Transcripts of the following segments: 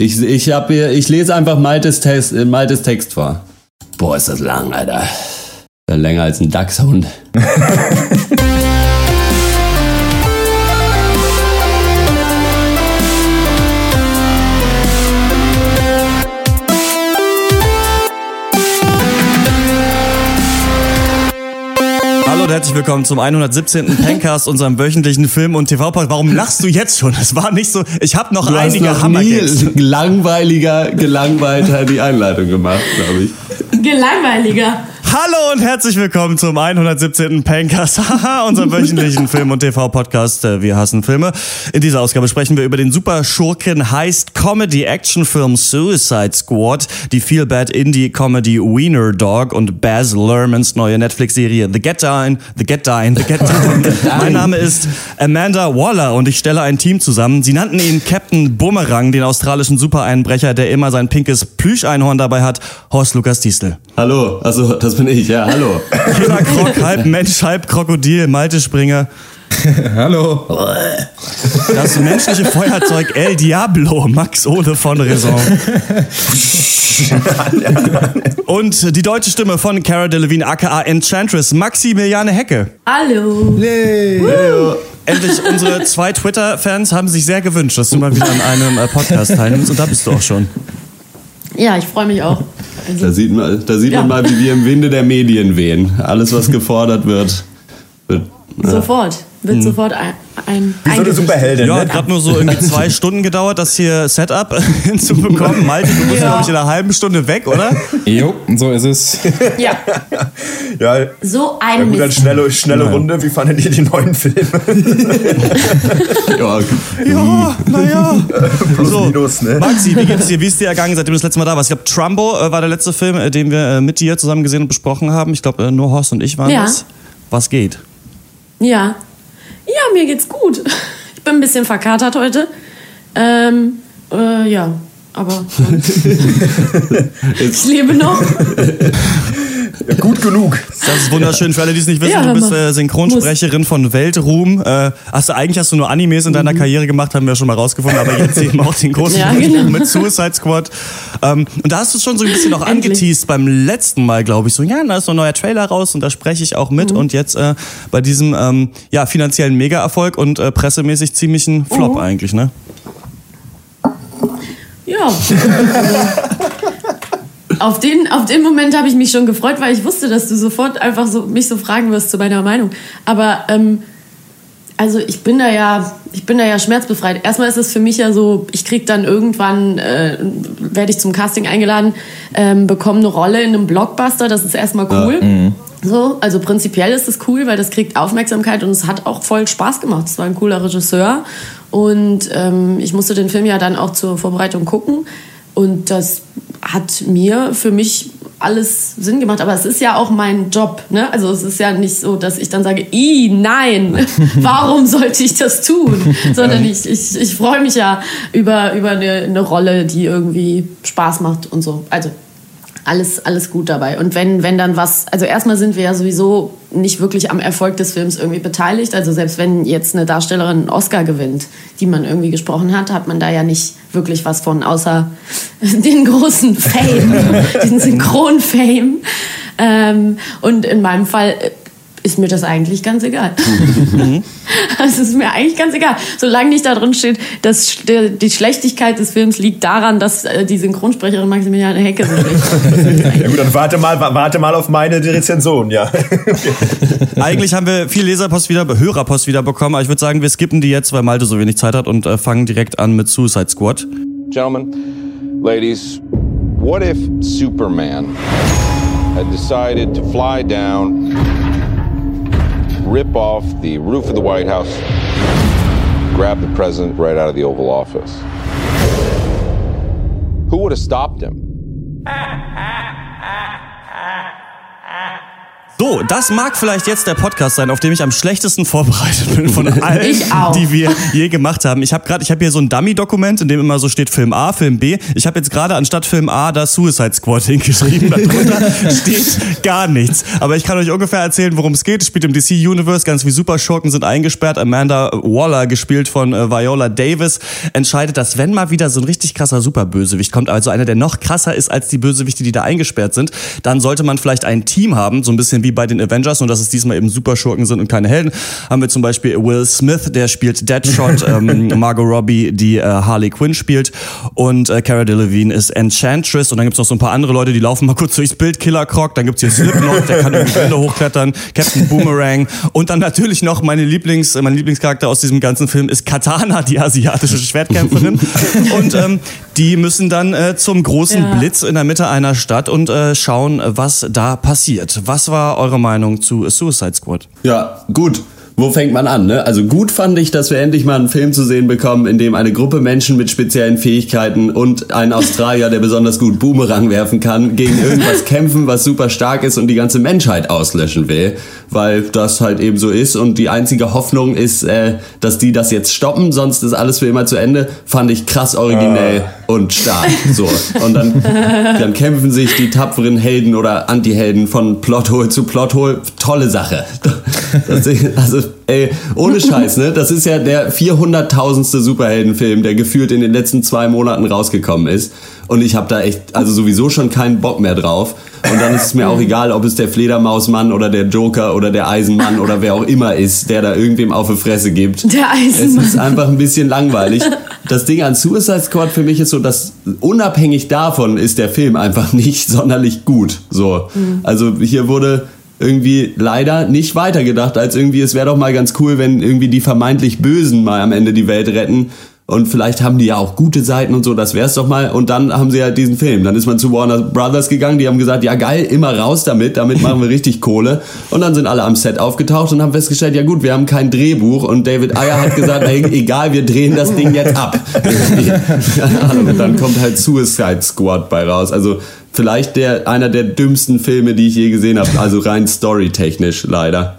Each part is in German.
Ich, ich, hab hier, ich lese einfach Maltes Text, äh, Maltes Text vor. Boah, ist das lang, Alter. Länger als ein Dachshund. herzlich willkommen zum 117. Pencast, unserem wöchentlichen Film- und TV-Podcast. Warum lachst du jetzt schon? Es war nicht so, ich habe noch Du hast einige noch nie langweiliger, gelangweilter die Einleitung gemacht, glaube ich. Gelangweiliger. Hallo und herzlich willkommen zum 117. Pencast, haha, unserem wöchentlichen Film- und TV-Podcast. Äh, Wir hassen Filme. In dieser Ausgabe sprechen wir über den super Schurken heist Comedy-Action-Film Suicide Squad, die Feel-Bad Indie-Comedy Wiener Dog und Baz Luhrmanns neue Netflix-Serie The Get Down, The Get Down, The Get Down. mein Name ist Amanda Waller und ich stelle ein Team zusammen. Sie nannten ihn Captain Bumerang, den australischen Supereinbrecher, der immer sein pinkes Plüscheinhorn dabei hat, Horst Lukas Diestel. Hallo, also das bin ich, ja, hallo. Killer Krok, halb Mensch, halb Krokodil, Malte Springer. Hallo. Das menschliche Feuerzeug El Diablo, Max Ole von Raison. Und die deutsche Stimme von Cara Delevingne aka Enchantress, Maximiliane Hecke. Hallo. Endlich, unsere zwei Twitter-Fans haben sich sehr gewünscht, dass du mal wieder an einem äh, Podcast teilnimmst und da bist du auch schon. Ja, ich freue mich auch. Also, Da sieht man, da sieht Ja. man mal, wie wir im Winde der Medien wehen. Alles, was gefordert wird, wird sofort. Wird sofort ein, ein Wie so eine. Superheldin, Ja, ne? hat gerade nur so irgendwie zwei Stunden gedauert, das hier Setup hinzubekommen. Malte, du bist, Ja. glaube ich, in einer halben Stunde weg, oder? Jo, so ist es. Ja, Ja, so ja ein gut, dann schnelle, schnelle Ja. Runde. Wie fandet ihr die neuen Filme? ja, Ja, naja. Plus, So, minus, ne? Maxi, wie geht's dir? Wie ist dir ergangen, seitdem du das letzte Mal da warst? Ich glaube, Trumbo äh, war der letzte Film, äh, den wir äh, mit dir zusammen gesehen und besprochen haben. Ich glaube, nur Horst und ich waren Ja. das. Was geht? Ja. Ja, mir geht's gut. Ich bin ein bisschen verkatert heute. Ähm, äh, ja, aber ich lebe noch. Ja, gut genug. Das ist wunderschön. Für alle, die es nicht wissen, Ja, du bist äh, Synchronsprecherin von Weltruhm. Äh, hast du, eigentlich hast du nur Animes in deiner Karriere gemacht, haben wir schon mal rausgefunden, aber jetzt eben auch den großen Mhm. Ja, genau. mit Suicide Squad. Ähm, und da hast du schon so ein bisschen auch angeteased beim letzten Mal, glaube ich. So, ja, da ist so ein neuer Trailer raus und da spreche ich auch Mhm. mit. Und jetzt äh, bei diesem ähm, ja, finanziellen Mega-Erfolg und äh, pressemäßig ziemlichen Flop Mhm. eigentlich, ne? Ja. Auf, den, auf den Moment habe ich mich schon gefreut, weil ich wusste, dass du sofort einfach so, mich so fragen wirst zu meiner Meinung. Aber ähm, also ich bin da ja, ich bin da ja schmerzbefreit. Erstmal ist es für mich ja so, ich krieg dann irgendwann, äh, werde ich zum Casting eingeladen, ähm, bekomme eine Rolle in einem Blockbuster. Das ist erstmal cool. So, also prinzipiell ist es cool, weil das kriegt Aufmerksamkeit und es hat auch voll Spaß gemacht. Es war ein cooler Regisseur und ähm, ich musste den Film ja dann auch zur Vorbereitung gucken und das hat mir für mich alles Sinn gemacht, aber es ist ja auch mein Job, ne? Also es ist ja nicht so, dass ich dann sage, i nein, warum sollte ich das tun? Sondern ich, ich, ich freue mich ja über, über eine, eine Rolle, die irgendwie Spaß macht und so. Also alles, alles gut dabei. Und wenn, wenn dann was, also erstmal sind wir ja sowieso nicht wirklich am Erfolg des Films irgendwie beteiligt. Also selbst wenn jetzt eine Darstellerin einen Oscar gewinnt, die man irgendwie gesprochen hat, hat man da ja nicht wirklich was von, außer den großen Fame, diesen Synchron-Fame. Ähm, und in meinem Fall ist mir das eigentlich ganz egal. Es ist mir eigentlich ganz egal. Solange nicht da drin steht, dass die Schlechtigkeit des Films liegt daran, dass äh, die Synchronsprecherin Maximiliane Hecke so schlecht ist. Ja gut, dann warte mal, wa- warte mal auf meine Rezension, ja. Eigentlich haben wir viel Leserpost wieder, Hörerpost wieder bekommen, aber ich würde sagen, wir skippen die jetzt, weil Malte so wenig Zeit hat und äh, fangen direkt an mit Suicide Squad. Gentlemen, ladies, what if Superman had decided to fly down, rip off the roof of the White House, grab the president right out of the Oval Office? Who would have stopped him? So, das mag vielleicht jetzt der Podcast sein, auf dem ich am schlechtesten vorbereitet bin von allen, die wir je gemacht haben. Ich habe gerade, ich habe hier so ein Dummy-Dokument, in dem immer so steht Film A, Film B. Ich habe jetzt gerade anstatt Film A da Suicide Squad hingeschrieben. Darunter steht gar nichts. Aber ich kann euch ungefähr erzählen, worum es geht. Es spielt im DC Universe, ganz wie Superschurken sind eingesperrt. Amanda Waller, gespielt von äh, Viola Davis, entscheidet, dass wenn mal wieder so ein richtig krasser Superbösewicht kommt, also einer, der noch krasser ist als die Bösewichte, die da eingesperrt sind, dann sollte man vielleicht ein Team haben, so ein bisschen wie bei den Avengers, nur dass es diesmal eben Superschurken sind und keine Helden. Haben wir zum Beispiel Will Smith, der spielt Deadshot, ähm, Margot Robbie, die äh, Harley Quinn spielt und äh, Cara Delevingne ist Enchantress und dann gibt's noch so ein paar andere Leute, die laufen mal kurz durchs Bild, Killer Croc, dann gibt's hier Slipknot, der kann irgendwie Wände hochklettern, Captain Boomerang und dann natürlich noch meine Lieblings, mein Lieblingscharakter aus diesem ganzen Film ist Katana, die asiatische Schwertkämpferin und ähm, die müssen dann äh, zum großen Ja. Blitz in der Mitte einer Stadt und äh, schauen, was da passiert. Was war eure Meinung zu Suicide Squad? Ja, gut. Wo fängt man an, ne? Also gut fand ich, dass wir endlich mal einen Film zu sehen bekommen, in dem eine Gruppe Menschen mit speziellen Fähigkeiten und ein Australier, der besonders gut Boomerang werfen kann, gegen irgendwas kämpfen, was super stark ist und die ganze Menschheit auslöschen will, weil das halt eben so ist und die einzige Hoffnung ist, äh, dass die das jetzt stoppen, sonst ist alles für immer zu Ende. Fand ich krass originell und stark. So und dann, dann kämpfen sich die tapferen Helden oder Anti-Helden von Plothole zu Plothole. Tolle Sache. Das, also, ey, ohne Scheiß, ne? Das ist ja der 400.000. Superheldenfilm, der gefühlt in den letzten zwei Monaten rausgekommen ist. Und ich habe da echt, also sowieso schon keinen Bock mehr drauf. Und dann ist es mir auch egal, ob es der Fledermausmann oder der Joker oder der Eisenmann oder wer auch immer ist, der da irgendwem auf die Fresse gibt. Der Eisenmann. Es ist einfach ein bisschen langweilig. Das Ding an Suicide Squad für mich ist so, dass unabhängig davon ist der Film einfach nicht sonderlich gut. So. Also hier wurde irgendwie leider nicht weitergedacht, als irgendwie, es wäre doch mal ganz cool, wenn irgendwie die vermeintlich Bösen mal am Ende die Welt retten. Und vielleicht haben die ja auch gute Seiten und so, das wär's doch mal. Und dann haben sie halt diesen Film. Dann ist man zu Warner Brothers gegangen, die haben gesagt, ja geil, immer raus damit, damit machen wir richtig Kohle. Und dann sind alle am Set aufgetaucht und haben festgestellt, ja gut, wir haben kein Drehbuch. Und David Ayer hat gesagt, ey, egal, wir drehen das Ding jetzt ab. Und dann kommt halt Suicide Squad bei raus. Also vielleicht der, einer der dümmsten Filme, die ich je gesehen habe. Also rein storytechnisch leider.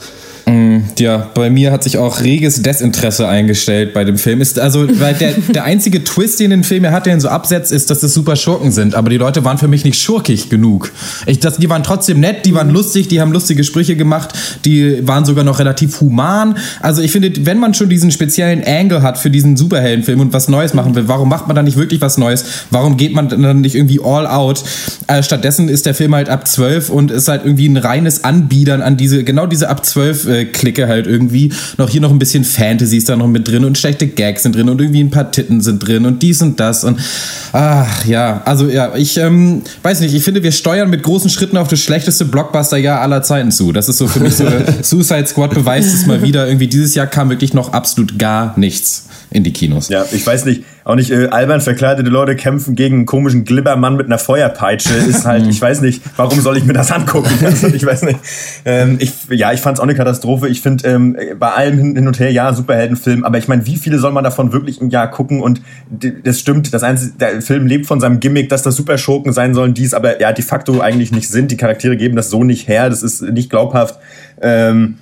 Ja, bei mir hat sich auch reges Desinteresse eingestellt bei dem Film. Ist also, weil der, der einzige Twist, den den Film ja hat, der ihn so absetzt, ist, dass es super Schurken sind. Aber die Leute waren für mich nicht schurkig genug. Ich, das, die waren trotzdem nett, die waren lustig, die haben lustige Sprüche gemacht, die waren sogar noch relativ human. Also ich finde, wenn man schon diesen speziellen Angle hat für diesen Superheldenfilm und was Neues machen will, warum macht man dann nicht wirklich was Neues? Warum geht man dann nicht irgendwie all out? Äh, stattdessen ist der Film halt ab 12 und ist halt irgendwie ein reines Anbiedern an diese, genau diese ab 12 äh, Clique halt irgendwie. Noch hier noch ein bisschen Fantasy ist da noch mit drin und schlechte Gags sind drin und irgendwie ein paar Titten sind drin und dies und das und ach ja, also ja, ich ähm, weiß nicht, ich finde, wir steuern mit großen Schritten auf das schlechteste Blockbuster-Jahr aller Zeiten zu. Das ist so für mich so, Suicide Squad beweist es mal wieder. Irgendwie dieses Jahr kam wirklich noch absolut gar nichts in die Kinos. Ja, ich weiß nicht, auch nicht äh, albern verkleidete Leute kämpfen gegen einen komischen Glibbermann mit einer Feuerpeitsche. Ist halt, ich weiß nicht, warum soll ich mir das angucken? Also, ich weiß nicht. Ähm, ich, ja, ich fand es auch eine Katastrophe. Ich finde ähm, bei allem hin, hin und her, ja, Superheldenfilm, aber ich meine, wie viele soll man davon wirklich im Jahr gucken? Und das stimmt, das einzige, der Film lebt von seinem Gimmick, dass das Superschurken sein sollen, die es aber ja de facto eigentlich nicht sind. Die Charaktere geben das so nicht her, das ist nicht glaubhaft. Ähm,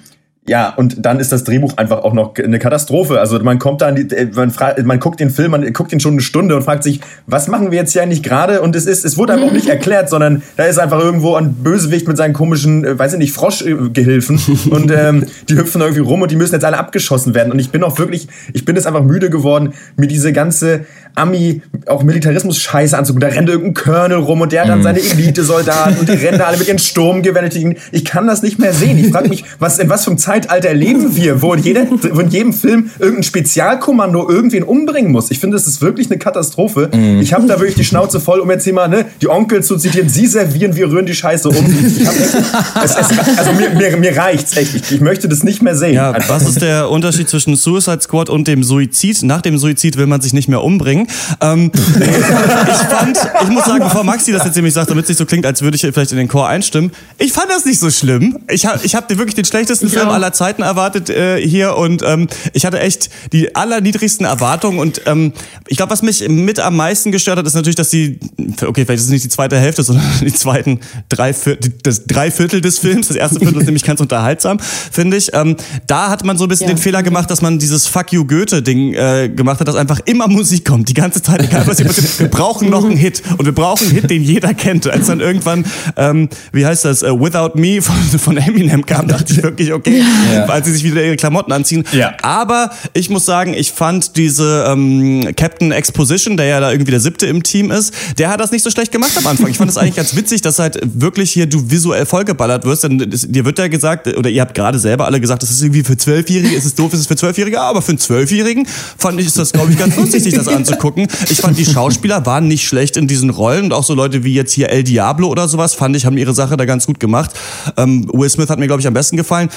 ja, und dann ist das Drehbuch einfach auch noch eine Katastrophe. Also man kommt da, an die, äh, man, fragt, man guckt den Film, man guckt ihn schon eine Stunde und fragt sich, was machen wir jetzt hier eigentlich gerade? Und es ist, es wurde einfach auch nicht erklärt, sondern da ist einfach irgendwo ein Bösewicht mit seinen komischen, äh, weiß ich nicht, Froschgehilfen und ähm, die hüpfen irgendwie rum und die müssen jetzt alle abgeschossen werden. Und ich bin auch wirklich, ich bin jetzt einfach müde geworden, mir diese ganze Ami, auch Militarismus-Scheiße anzugucken. Da rennt irgendein Colonel rum und der hat dann seine Elite-Soldaten und die rennen da alle mit ihren Sturmgewehren. Ich kann das nicht mehr sehen. Ich frage mich, was, in was für einem Zeitalter leben wir, wo, jeder, wo in jedem Film irgendein Spezialkommando irgendwen umbringen muss. Ich finde, das ist wirklich eine Katastrophe. Ich habe da wirklich die Schnauze voll, um jetzt hier mal ne, die Onkel zu zitieren. Sie servieren, wir rühren die Scheiße um. Ich hab echt, es, es, also mir, mir, mir reicht's echt. Ich, ich möchte das nicht mehr sehen. Ja, was ist der Unterschied zwischen Suicide Squad und dem Suizid? Nach dem Suizid will man sich nicht mehr umbringen. Ähm, ich fand, ich muss sagen, bevor Maxi das jetzt nämlich sagt, damit es nicht so klingt, als würde ich vielleicht in den Chor einstimmen, ich fand das nicht so schlimm. Ich habe ich hab dir wirklich den schlechtesten Ich Film auch. aller aller Zeiten erwartet äh, hier und ähm, ich hatte echt die allerniedrigsten Erwartungen und ähm, ich glaube, was mich mit am meisten gestört hat, ist natürlich, dass die, okay, vielleicht ist es nicht die zweite Hälfte, sondern die zweiten drei Viertel, das drei Viertel des Films, das erste Viertel ist nämlich ganz unterhaltsam, finde ich. Ähm, da hat man so ein bisschen Ja. den Fehler gemacht, dass man dieses Fuck you Goethe-Ding äh, gemacht hat, dass einfach immer Musik kommt, die ganze Zeit, egal was hier passiert. Wir brauchen noch einen Hit und wir brauchen einen Hit, den jeder kennt. Als dann irgendwann, ähm, wie heißt das, äh, Without Me von, von Eminem kam, dachte ich wirklich, okay, Ja. als sie sich wieder ihre Klamotten anziehen. Ja. Aber ich muss sagen, ich fand diese ähm, Captain Exposition, der ja da irgendwie der siebte im Team ist, der hat das nicht so schlecht gemacht am Anfang. Ich fand das eigentlich ganz witzig, dass halt wirklich hier du visuell vollgeballert wirst. Denn es, dir wird ja gesagt, oder ihr habt gerade selber alle gesagt, das ist irgendwie für Zwölfjährige, ist es doof, ist es für Zwölfjährige, aber für einen Zwölfjährigen fand ich, ist das, glaube ich, ganz lustig, sich das anzugucken. Ich fand, die Schauspieler waren nicht schlecht in diesen Rollen und auch so Leute wie jetzt hier El Diablo oder sowas, fand ich, haben ihre Sache da ganz gut gemacht. Ähm, Will Smith hat mir, glaube ich, am besten gefallen.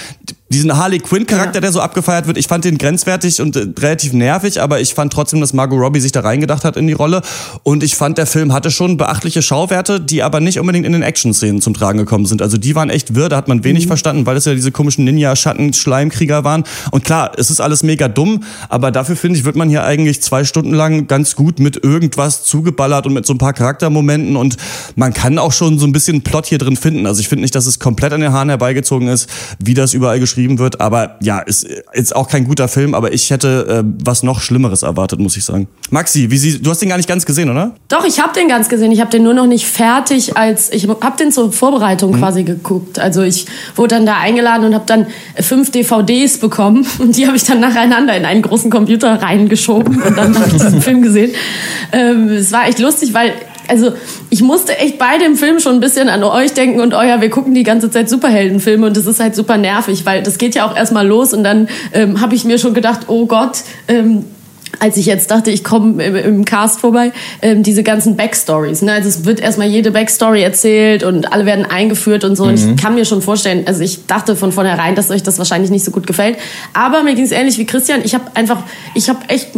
Diesen Harley Quinn-Charakter, Ja. der so abgefeiert wird, ich fand den grenzwertig und äh, relativ nervig, aber ich fand trotzdem, dass Margot Robbie sich da reingedacht hat in die Rolle. Und ich fand, der Film hatte schon beachtliche Schauwerte, die aber nicht unbedingt in den Action-Szenen zum Tragen gekommen sind. Also die waren echt wirr, da hat man wenig verstanden, weil es ja diese komischen Ninja-Schatten-Schleimkrieger waren. Und klar, es ist alles mega dumm, aber dafür finde ich, wird man hier eigentlich zwei Stunden lang ganz gut mit irgendwas zugeballert und mit so ein paar Charaktermomenten und man kann auch schon so ein bisschen Plot hier drin finden. Also ich finde nicht, dass es komplett an den Haaren herbeigezogen ist, wie das überall geschrieben wird, aber ja, ist jetzt auch kein guter Film, aber ich hätte äh, was noch Schlimmeres erwartet, muss ich sagen. Maxi, wie sie, du hast den gar nicht ganz gesehen, oder? Doch, ich habe den ganz gesehen. Ich habe den nur noch nicht fertig, als ich habe den zur Vorbereitung quasi geguckt. Also ich wurde dann da eingeladen und habe dann fünf DVDs bekommen und die habe ich dann nacheinander in einen großen Computer reingeschoben und dann habe ich diesen Film gesehen. Ähm, es war echt lustig, weil also ich musste echt bei dem Film schon ein bisschen an euch denken und euer, wir gucken die ganze Zeit Superheldenfilme und das ist halt super nervig, weil das geht ja auch erstmal los und dann ähm, habe ich mir schon gedacht, oh Gott, ähm, als ich jetzt dachte, ich komme im, im Cast vorbei, ähm, diese ganzen Backstories. Ne? Also es wird erstmal jede Backstory erzählt und alle werden eingeführt und so. Und ich kann mir schon vorstellen, also ich dachte von vornherein, dass euch das wahrscheinlich nicht so gut gefällt. Aber mir ging es ähnlich wie Christian. Ich habe einfach, ich habe echt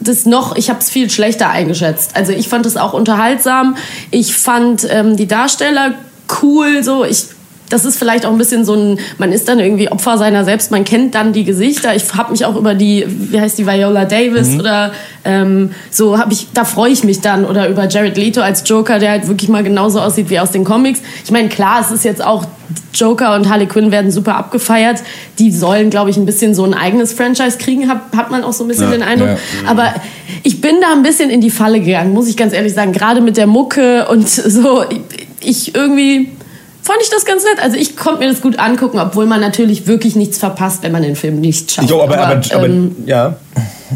das noch, ich habe es viel schlechter eingeschätzt. Also ich fand es auch unterhaltsam. Ich fand ähm, die Darsteller cool. So ich das ist vielleicht auch ein bisschen so ein, man ist dann irgendwie Opfer seiner selbst, man kennt dann die Gesichter. Ich habe mich auch über die, wie heißt die, Viola Davis oder ähm, so habe ich, da freue ich mich dann oder über Jared Leto als Joker, der halt wirklich mal genauso aussieht wie aus den Comics. Ich meine, klar, es ist jetzt auch Joker und Harley Quinn werden super abgefeiert. Die sollen, glaube ich, ein bisschen so ein eigenes Franchise kriegen, hat, hat man auch so ein bisschen den Eindruck. ja. Aber ich bin da ein bisschen in die Falle gegangen, muss ich ganz ehrlich sagen. Gerade mit der Mucke und so. Ich irgendwie fand ich das ganz nett. Also ich konnte mir das gut angucken, obwohl man natürlich wirklich nichts verpasst, wenn man den Film nicht schaut. Jo, aber, aber, aber, ähm, ja.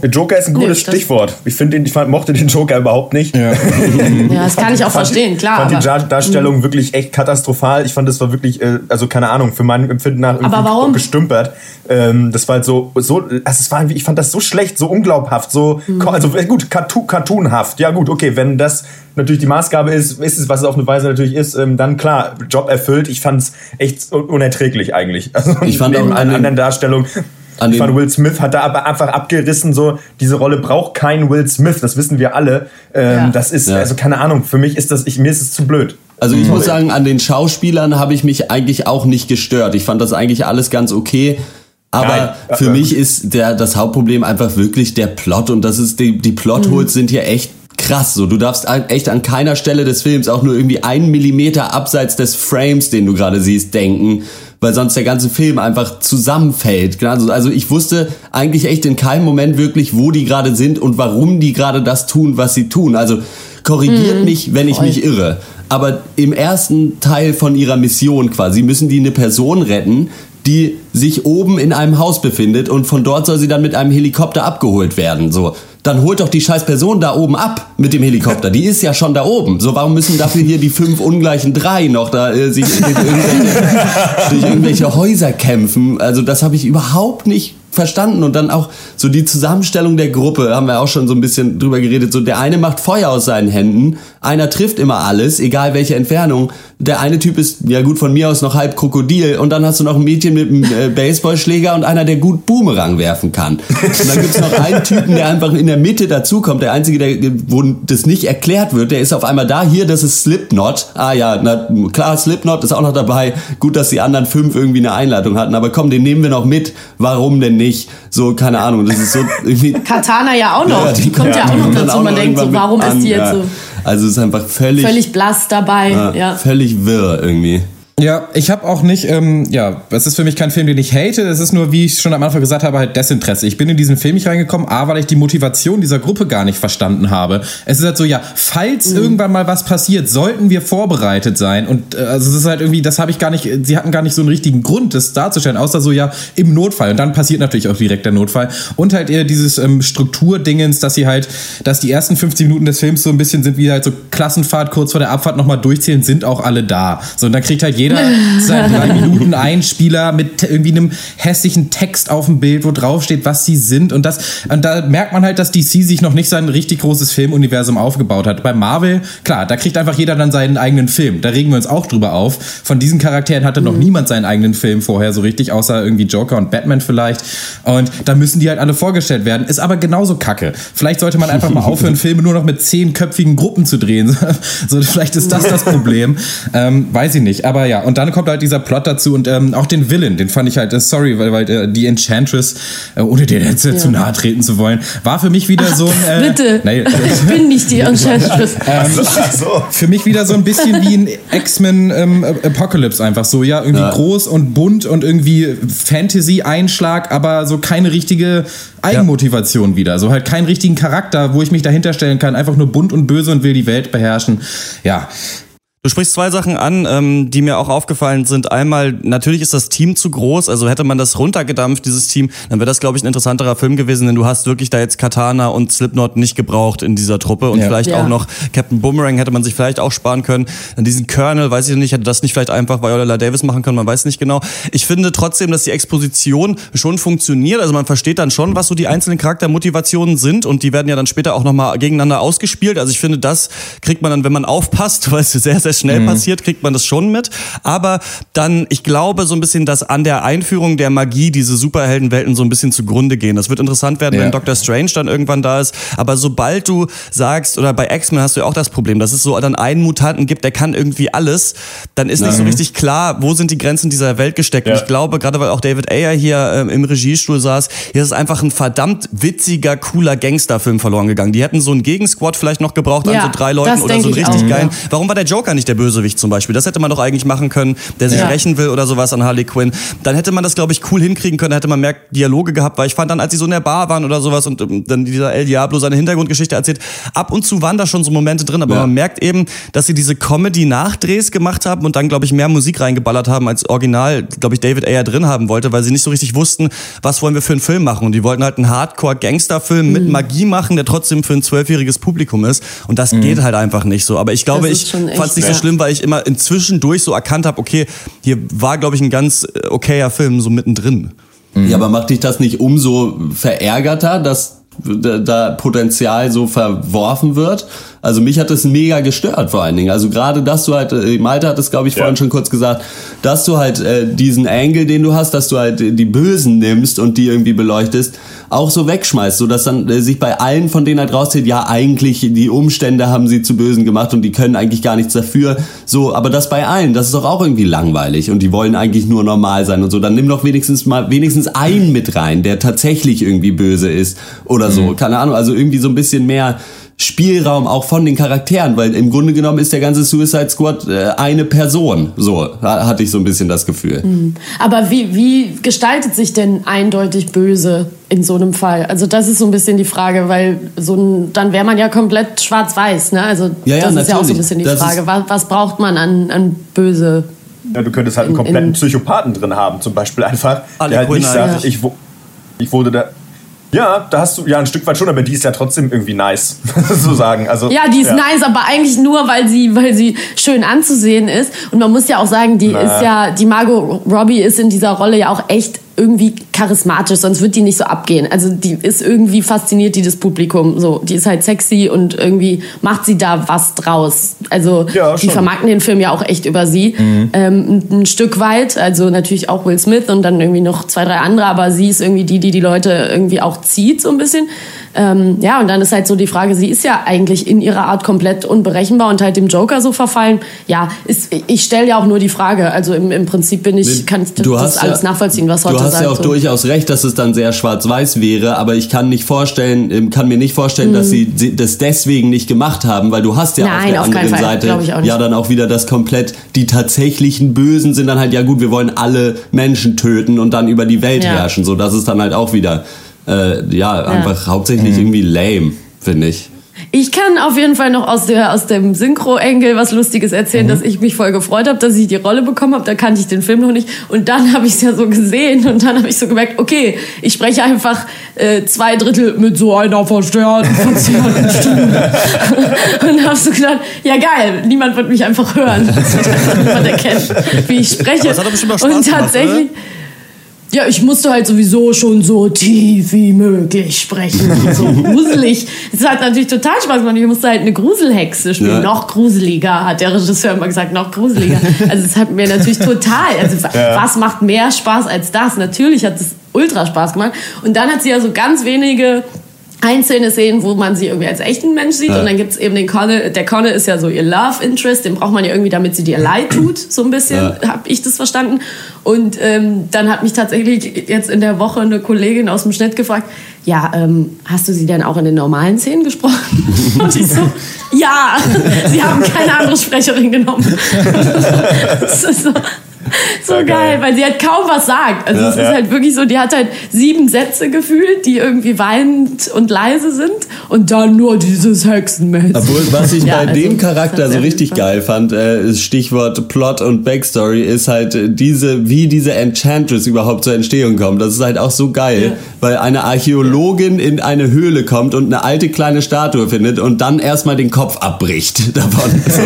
Joker ist ein gutes Nee, Stichwort. Ich finde den, ich fand, mochte den Joker überhaupt nicht. Ja. ja, das kann ich auch fand, verstehen, klar. fand die Darstellung wirklich echt katastrophal. Ich fand, das war wirklich, äh, also keine Ahnung, für mein Empfinden nach irgendwie Aber warum? gestümpert. Ähm, das war halt so, so also es war, irgendwie- ich fand das so schlecht, so unglaubhaft, so, Mhm. also äh, gut, cartoon, cartoonhaft. Ja gut, okay, wenn das natürlich die Maßgabe ist, ist es, was es auf eine Weise natürlich ist, ähm, dann klar, Job erfüllt. Ich fand es echt un- unerträglich eigentlich. Also Ich fand auch an anderen Darstellungen. An Ich den- fand, Will Smith hat da aber einfach abgerissen, so, diese Rolle braucht kein Will Smith, das wissen wir alle. Ähm, Ja. Das ist, Ja. also keine Ahnung, für mich ist das, ich, mir ist es zu blöd. Also ich muss sagen, an den Schauspielern habe ich mich eigentlich auch nicht gestört. Ich fand das eigentlich alles ganz okay. Aber Nein. für mich ist der, das Hauptproblem einfach wirklich der Plot und das ist die, die Plotholes sind hier echt krass. So, du darfst echt an keiner Stelle des Films auch nur irgendwie einen Millimeter abseits des Frames, den du gerade siehst, denken, weil sonst der ganze Film einfach zusammenfällt. Also, also ich wusste eigentlich echt in keinem Moment wirklich, wo die gerade sind und warum die gerade das tun, was sie tun. Also korrigiert mich, wenn ich mich irre. Aber im ersten Teil von ihrer Mission quasi müssen die eine Person retten, die sich oben in einem Haus befindet und von dort soll sie dann mit einem Helikopter abgeholt werden. So, dann holt doch die scheiß Person da oben ab mit dem Helikopter. Die ist ja schon da oben. So, warum müssen dafür hier die fünf ungleichen drei noch da äh, sich durch irgendwelche, durch irgendwelche Häuser kämpfen? Also das habe ich überhaupt nicht verstanden und dann auch so die Zusammenstellung der Gruppe, haben wir auch schon so ein bisschen drüber geredet, so der eine macht Feuer aus seinen Händen, einer trifft immer alles, egal welche Entfernung, der eine Typ ist, ja gut, von mir aus noch halb Krokodil und dann hast du noch ein Mädchen mit einem äh, Baseballschläger und einer, der gut Boomerang werfen kann. Und dann gibt's noch einen Typen, der einfach in der Mitte dazukommt, der einzige, der, wo das nicht erklärt wird, der ist auf einmal da, hier, das ist Slipknot, ah ja, na klar, Slipknot ist auch noch dabei, gut, dass die anderen fünf irgendwie eine Einladung hatten, aber komm, den nehmen wir noch mit, warum denn nicht? So, keine Ahnung, das ist so irgendwie... Katana ja auch noch, Ja, die kommt ja, auch noch dazu, man denkt so, warum ist die jetzt so Also es ist einfach völlig, völlig blass dabei, ja, ja. völlig wirr irgendwie. Ja, ich habe auch nicht, ähm, ja, es ist für mich kein Film, den ich hate. Es ist nur, wie ich schon am Anfang gesagt habe, halt Desinteresse. Ich bin in diesen Film nicht reingekommen, A, weil ich die Motivation dieser Gruppe gar nicht verstanden habe. Es ist halt so, ja, falls Mhm. irgendwann mal was passiert, sollten wir vorbereitet sein. Und äh, also es ist halt irgendwie, das habe ich gar nicht, sie hatten gar nicht so einen richtigen Grund, das darzustellen, außer so, ja, im Notfall. Und dann passiert natürlich auch direkt der Notfall. Und halt eher dieses ähm, Strukturdingens, dass sie halt, dass die ersten 50 Minuten des Films so ein bisschen sind wie halt so Klassenfahrt kurz vor der Abfahrt nochmal durchzählen, sind auch alle da. So, und dann kriegt halt jeder seinen drei Minuten Einspieler mit irgendwie einem hässlichen Text auf dem Bild, wo drauf steht, was sie sind. Und das, und da merkt man halt, dass DC sich noch nicht sein richtig großes Filmuniversum aufgebaut hat. Bei Marvel, klar, da kriegt einfach jeder dann seinen eigenen Film. Da regen wir uns auch drüber auf. Von diesen Charakteren hatte noch niemand seinen eigenen Film vorher so richtig, außer irgendwie Joker und Batman vielleicht. Und da müssen die halt alle vorgestellt werden. Ist aber genauso kacke. Vielleicht sollte man einfach mal aufhören, Filme nur noch mit zehnköpfigen Gruppen zu drehen. so, vielleicht ist das das Problem. Ähm, weiß ich nicht. Aber ja, und dann kommt halt dieser Plot dazu und ähm, auch den Villain, den fand ich halt, äh, sorry, weil, weil äh, die Enchantress, äh, ohne dir jetzt äh, zu nahe treten zu wollen, war für mich wieder so ein. Äh, Bitte. Nee, Ich bin nicht die Enchantress. ähm, so. für mich wieder so ein bisschen wie ein X-Men ähm, Apocalypse einfach so, ja, irgendwie Ja. groß und bunt und irgendwie Fantasy-Einschlag, aber so keine richtige Eigenmotivation wieder. So halt keinen richtigen Charakter, wo ich mich dahinter stellen kann, einfach nur bunt und böse und will die Welt beherrschen. Ja, Du sprichst zwei Sachen an, ähm, die mir auch aufgefallen sind. Einmal, natürlich ist das Team zu groß. Also hätte man das runtergedampft, dieses Team, dann wäre das, glaube ich, ein interessanterer Film gewesen, denn du hast wirklich da jetzt Katana und Slipknot nicht gebraucht in dieser Truppe. Und Ja. vielleicht Ja. auch noch Captain Boomerang hätte man sich vielleicht auch sparen können. Dann diesen Colonel, weiß ich nicht, hätte das nicht vielleicht einfach Viola Davis machen können, man weiß nicht genau. Ich finde trotzdem, dass die Exposition schon funktioniert. Also man versteht dann schon, was so die einzelnen Charaktermotivationen sind und die werden ja dann später auch nochmal gegeneinander ausgespielt. Also ich finde, das kriegt man dann, wenn man aufpasst, weil es sehr, sehr schnell passiert, kriegt man das schon mit. Aber dann, ich glaube so ein bisschen, dass an der Einführung der Magie diese Superheldenwelten so ein bisschen zugrunde gehen. Das wird interessant werden, Ja. wenn Doctor Strange dann irgendwann da ist. Aber sobald du sagst, oder bei X-Men hast du ja auch das Problem, dass es so dann einen Mutanten gibt, der kann irgendwie alles, dann ist nicht so richtig klar, wo sind die Grenzen dieser Welt gesteckt. Und Ja. ich glaube, gerade weil auch David Ayer hier ähm, im Regiestuhl saß, hier ist einfach ein verdammt witziger, cooler Gangsterfilm verloren gegangen. Die hätten so einen Gegensquad vielleicht noch gebraucht Ja, an so drei Leuten oder so einen ich richtig auch, geilen. ja. Warum war der Joker nicht der Bösewicht zum Beispiel? Das hätte man doch eigentlich machen können, der sich Ja. rächen will oder sowas an Harley Quinn. Dann hätte man das, glaube ich, cool hinkriegen können. Hätte man mehr Dialoge gehabt, weil ich fand dann, als sie so in der Bar waren oder sowas und ähm, dann dieser El Diablo seine Hintergrundgeschichte erzählt, ab und zu waren da schon so Momente drin, aber Ja. man merkt eben, dass sie diese Comedy-Nachdrehs gemacht haben und dann, glaube ich, mehr Musik reingeballert haben, als original, glaube ich, David Ayer drin haben wollte, weil sie nicht so richtig wussten, was wollen wir für einen Film machen. Und die wollten halt einen Hardcore-Gangster-Film Mhm. mit Magie machen, der trotzdem für ein zwölfjähriges Publikum ist. Und das geht halt einfach nicht so. Aber ich glaube, ich fand es nicht so schwer. schlimm, weil ich immer inzwischen durch so erkannt habe, okay, hier war, glaube ich, ein ganz äh, okayer Film so mittendrin. Ja, aber macht dich das nicht umso verärgerter, dass da, da Potenzial so verworfen wird? Also mich hat das mega gestört vor allen Dingen. Also gerade, dass du halt, äh, Malte hat es glaube ich Ja. vorhin schon kurz gesagt, dass du halt äh, diesen Angle, den du hast, dass du halt die Bösen nimmst und die irgendwie beleuchtest, auch so wegschmeißt, so dass dann äh, sich bei allen von denen halt rauszieht, ja eigentlich die Umstände haben sie zu Bösen gemacht und die können eigentlich gar nichts dafür. So, aber das bei allen, das ist doch auch irgendwie langweilig und die wollen eigentlich nur normal sein und so. Dann nimm doch wenigstens mal wenigstens einen mit rein, der tatsächlich irgendwie böse ist oder so. Keine Ahnung, also irgendwie so ein bisschen mehr Spielraum auch von den Charakteren, weil im Grunde genommen ist der ganze Suicide Squad äh, eine Person. So ha- hatte ich so ein bisschen das Gefühl. Aber wie, wie gestaltet sich denn eindeutig böse in so einem Fall? Also das ist so ein bisschen die Frage, weil so ein, dann wäre man ja komplett schwarz-weiß. Ne? Also Ja, ja, das ist ja auch so ein bisschen die Das Frage. Was, was braucht man an, an böse? Ja, du könntest halt einen In- kompletten in- Psychopathen drin haben, zum Beispiel einfach, der halt nicht sagt, ich, wo, ich wurde da. Ja, da hast du ja ein Stück weit schon, aber die ist ja trotzdem irgendwie nice, so sagen. Also, Ja, die ist nice, aber eigentlich nur, weil sie, weil sie schön anzusehen ist. Und man muss ja auch sagen, die Na. ist ja, die Margot Robbie ist in dieser Rolle ja auch echt irgendwie charismatisch, sonst wird die nicht so abgehen. Also die ist irgendwie fasziniert, die das Publikum. So, die ist halt sexy und irgendwie macht sie da was draus. Also Ja, die vermarkten den Film ja auch echt über sie. Mhm. Ähm, ein, ein Stück weit, also natürlich auch Will Smith und dann irgendwie noch zwei, drei andere, aber sie ist irgendwie die, die die Leute irgendwie auch zieht so ein bisschen. Ähm, ja, und dann ist halt so die Frage, sie ist ja eigentlich in ihrer Art komplett unberechenbar und halt dem Joker so verfallen. Ja, ist, ich stelle ja auch nur die Frage. Also im, im Prinzip bin ich, kann ich das, Du hast alles ja- nachvollziehen, was heute Du hast sagt. ja auch durchaus recht, dass es dann sehr schwarz-weiß wäre, aber ich kann nicht vorstellen, ähm, kann mir nicht vorstellen, dass sie das deswegen nicht gemacht haben, weil du hast ja Mhm. Nein, auf der auf anderen. Seite ja dann auch wieder das komplett, die tatsächlichen Bösen sind dann halt, ja gut, wir wollen alle Menschen töten und dann über die Welt Ja. herrschen. So, das ist dann halt auch wieder, äh, ja, einfach hauptsächlich Mhm. irgendwie lame, finde ich. Ich kann auf jeden Fall noch aus, der, aus dem Synchro-Engel was Lustiges erzählen, dass ich mich voll gefreut habe, dass ich die Rolle bekommen habe. Da kannte ich den Film noch nicht. Und dann habe ich es ja so gesehen und dann habe ich so gemerkt, okay, ich spreche einfach äh, zwei Drittel mit so einer verstärkten, verzerrten Stimme. und habe so gedacht, ja geil, niemand wird mich einfach hören. Es wird einfach niemand erkennen, wie ich spreche. Aber es hat auch Spaß und gemacht, tatsächlich... Ja, ich musste halt sowieso schon so tief wie möglich sprechen. So gruselig. Es hat natürlich total Spaß gemacht. Ich musste halt eine Gruselhexe spielen. Ja. Noch gruseliger, hat der Regisseur immer gesagt. Noch gruseliger. Also es hat mir natürlich total. Also was macht mehr Spaß als das? Natürlich hat es ultra Spaß gemacht. Und dann hat sie ja so ganz wenige einzelne Szenen, wo man sie irgendwie als echten Mensch sieht. Und dann gibt's eben den Connell. Der Connell ist ja so ihr Love Interest. Den braucht man ja irgendwie, damit sie dir leid tut. So ein bisschen Ja. habe ich das verstanden. Und ähm, dann hat mich tatsächlich jetzt in der Woche eine Kollegin aus dem Schnitt gefragt, ja, ähm, hast du sie denn auch in den normalen Szenen gesprochen? Und ich so, ja, sie haben keine andere Sprecherin genommen. das ist so, so Ja, geil, geil. weil sie halt kaum was sagt. Also Ja, es ist ja. halt wirklich so, die hat halt sieben Sätze gefühlt, die irgendwie weinend und leise sind und dann nur dieses Hexenmäßig. Obwohl, was ich Ja, bei also, dem Charakter so richtig Spaß. geil fand, äh, ist Stichwort Plot und Backstory, ist halt äh, diese, wie diese Enchantress überhaupt zur Entstehung kommt. Das ist halt auch so geil, weil eine Archäologin in eine Höhle kommt und eine alte kleine Statue findet und dann erstmal den Kopf abbricht davon. So.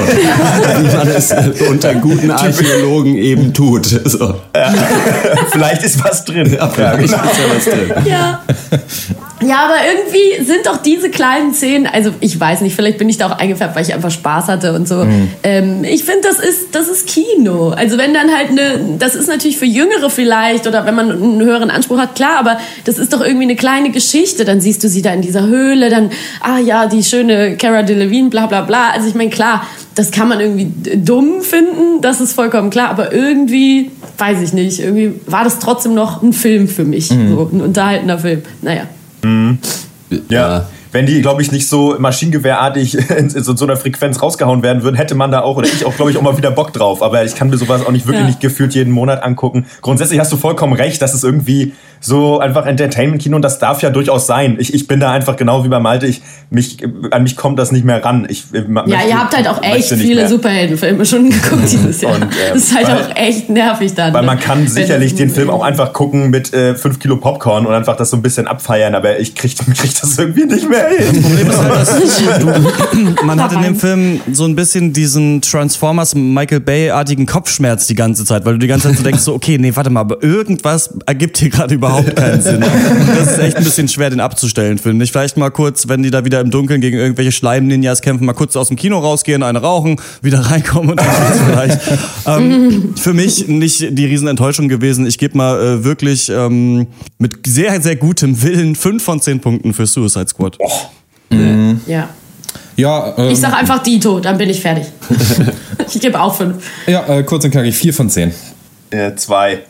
man äh, unter guten Archäologen eben tut. So. Vielleicht ist was drin. Ja, vielleicht ist ja was drin. Ja. Ja, aber irgendwie sind doch diese kleinen Szenen, also ich weiß nicht, vielleicht bin ich da auch eingefärbt, weil ich einfach Spaß hatte und so. Ähm, ich finde, das ist, das ist Kino. Also wenn dann halt eine, das ist natürlich für Jüngere vielleicht oder wenn man einen höheren Anspruch hat, klar, aber das ist doch irgendwie eine kleine Geschichte. Dann siehst du sie da in dieser Höhle, dann, ah ja, die schöne Cara Delevingne, bla bla bla. Also ich meine, klar, das kann man irgendwie dumm finden, das ist vollkommen klar, aber irgendwie, weiß ich nicht, irgendwie war das trotzdem noch ein Film für mich, so ein unterhaltender Film. Naja. Ja. Wenn die, glaube ich, nicht so maschinengewehrartig in, in so einer Frequenz rausgehauen werden würden, hätte man da auch, oder ich auch, glaube ich, auch mal wieder Bock drauf. Aber ich kann mir sowas auch nicht wirklich Ja. nicht gefühlt jeden Monat angucken. Grundsätzlich hast du vollkommen recht, das ist irgendwie so einfach Entertainment-Kino und das darf ja durchaus sein. Ich, ich bin da einfach genau wie bei Malte, ich, mich, an mich kommt das nicht mehr ran. Ich, äh, Ja, möchte- ihr habt halt auch echt viele. Superheldenfilme schon geguckt dieses Jahr. Und, äh, das ist halt weil- auch echt nervig dann. Weil ne? man kann Wenn sicherlich das- den Film auch einfach gucken mit äh, 5 Kilo Popcorn und einfach das so ein bisschen abfeiern, aber ich krieg, krieg das irgendwie nicht mehr hin. Problem ist halt, dass man hat in dem Film so ein bisschen diesen Transformers Michael Bay-artigen Kopfschmerz die ganze Zeit, weil du die ganze Zeit so denkst, so, okay, nee, warte mal, aber irgendwas ergibt hier gerade überhaupt keinen Sinn. Und das ist echt ein bisschen schwer, den abzustellen, finde ich. Vielleicht mal kurz, wenn die da wieder im Dunkeln gegen irgendwelche Schleim-Ninjas kämpfen, mal kurz aus dem Kino rausgehen, eine rauchen, wieder reinkommen und dann vielleicht. Ähm, für mich nicht die Riesenenttäuschung gewesen. Ich gebe mal äh, wirklich ähm, mit sehr, sehr gutem Willen fünf von zehn Punkten für Suicide Squad. Ja. Ja, ähm, Ich sag einfach Dito, dann bin ich fertig. ich gebe auch fünf. ja äh, kurz und knackig, vier von zehn. Äh, zwei.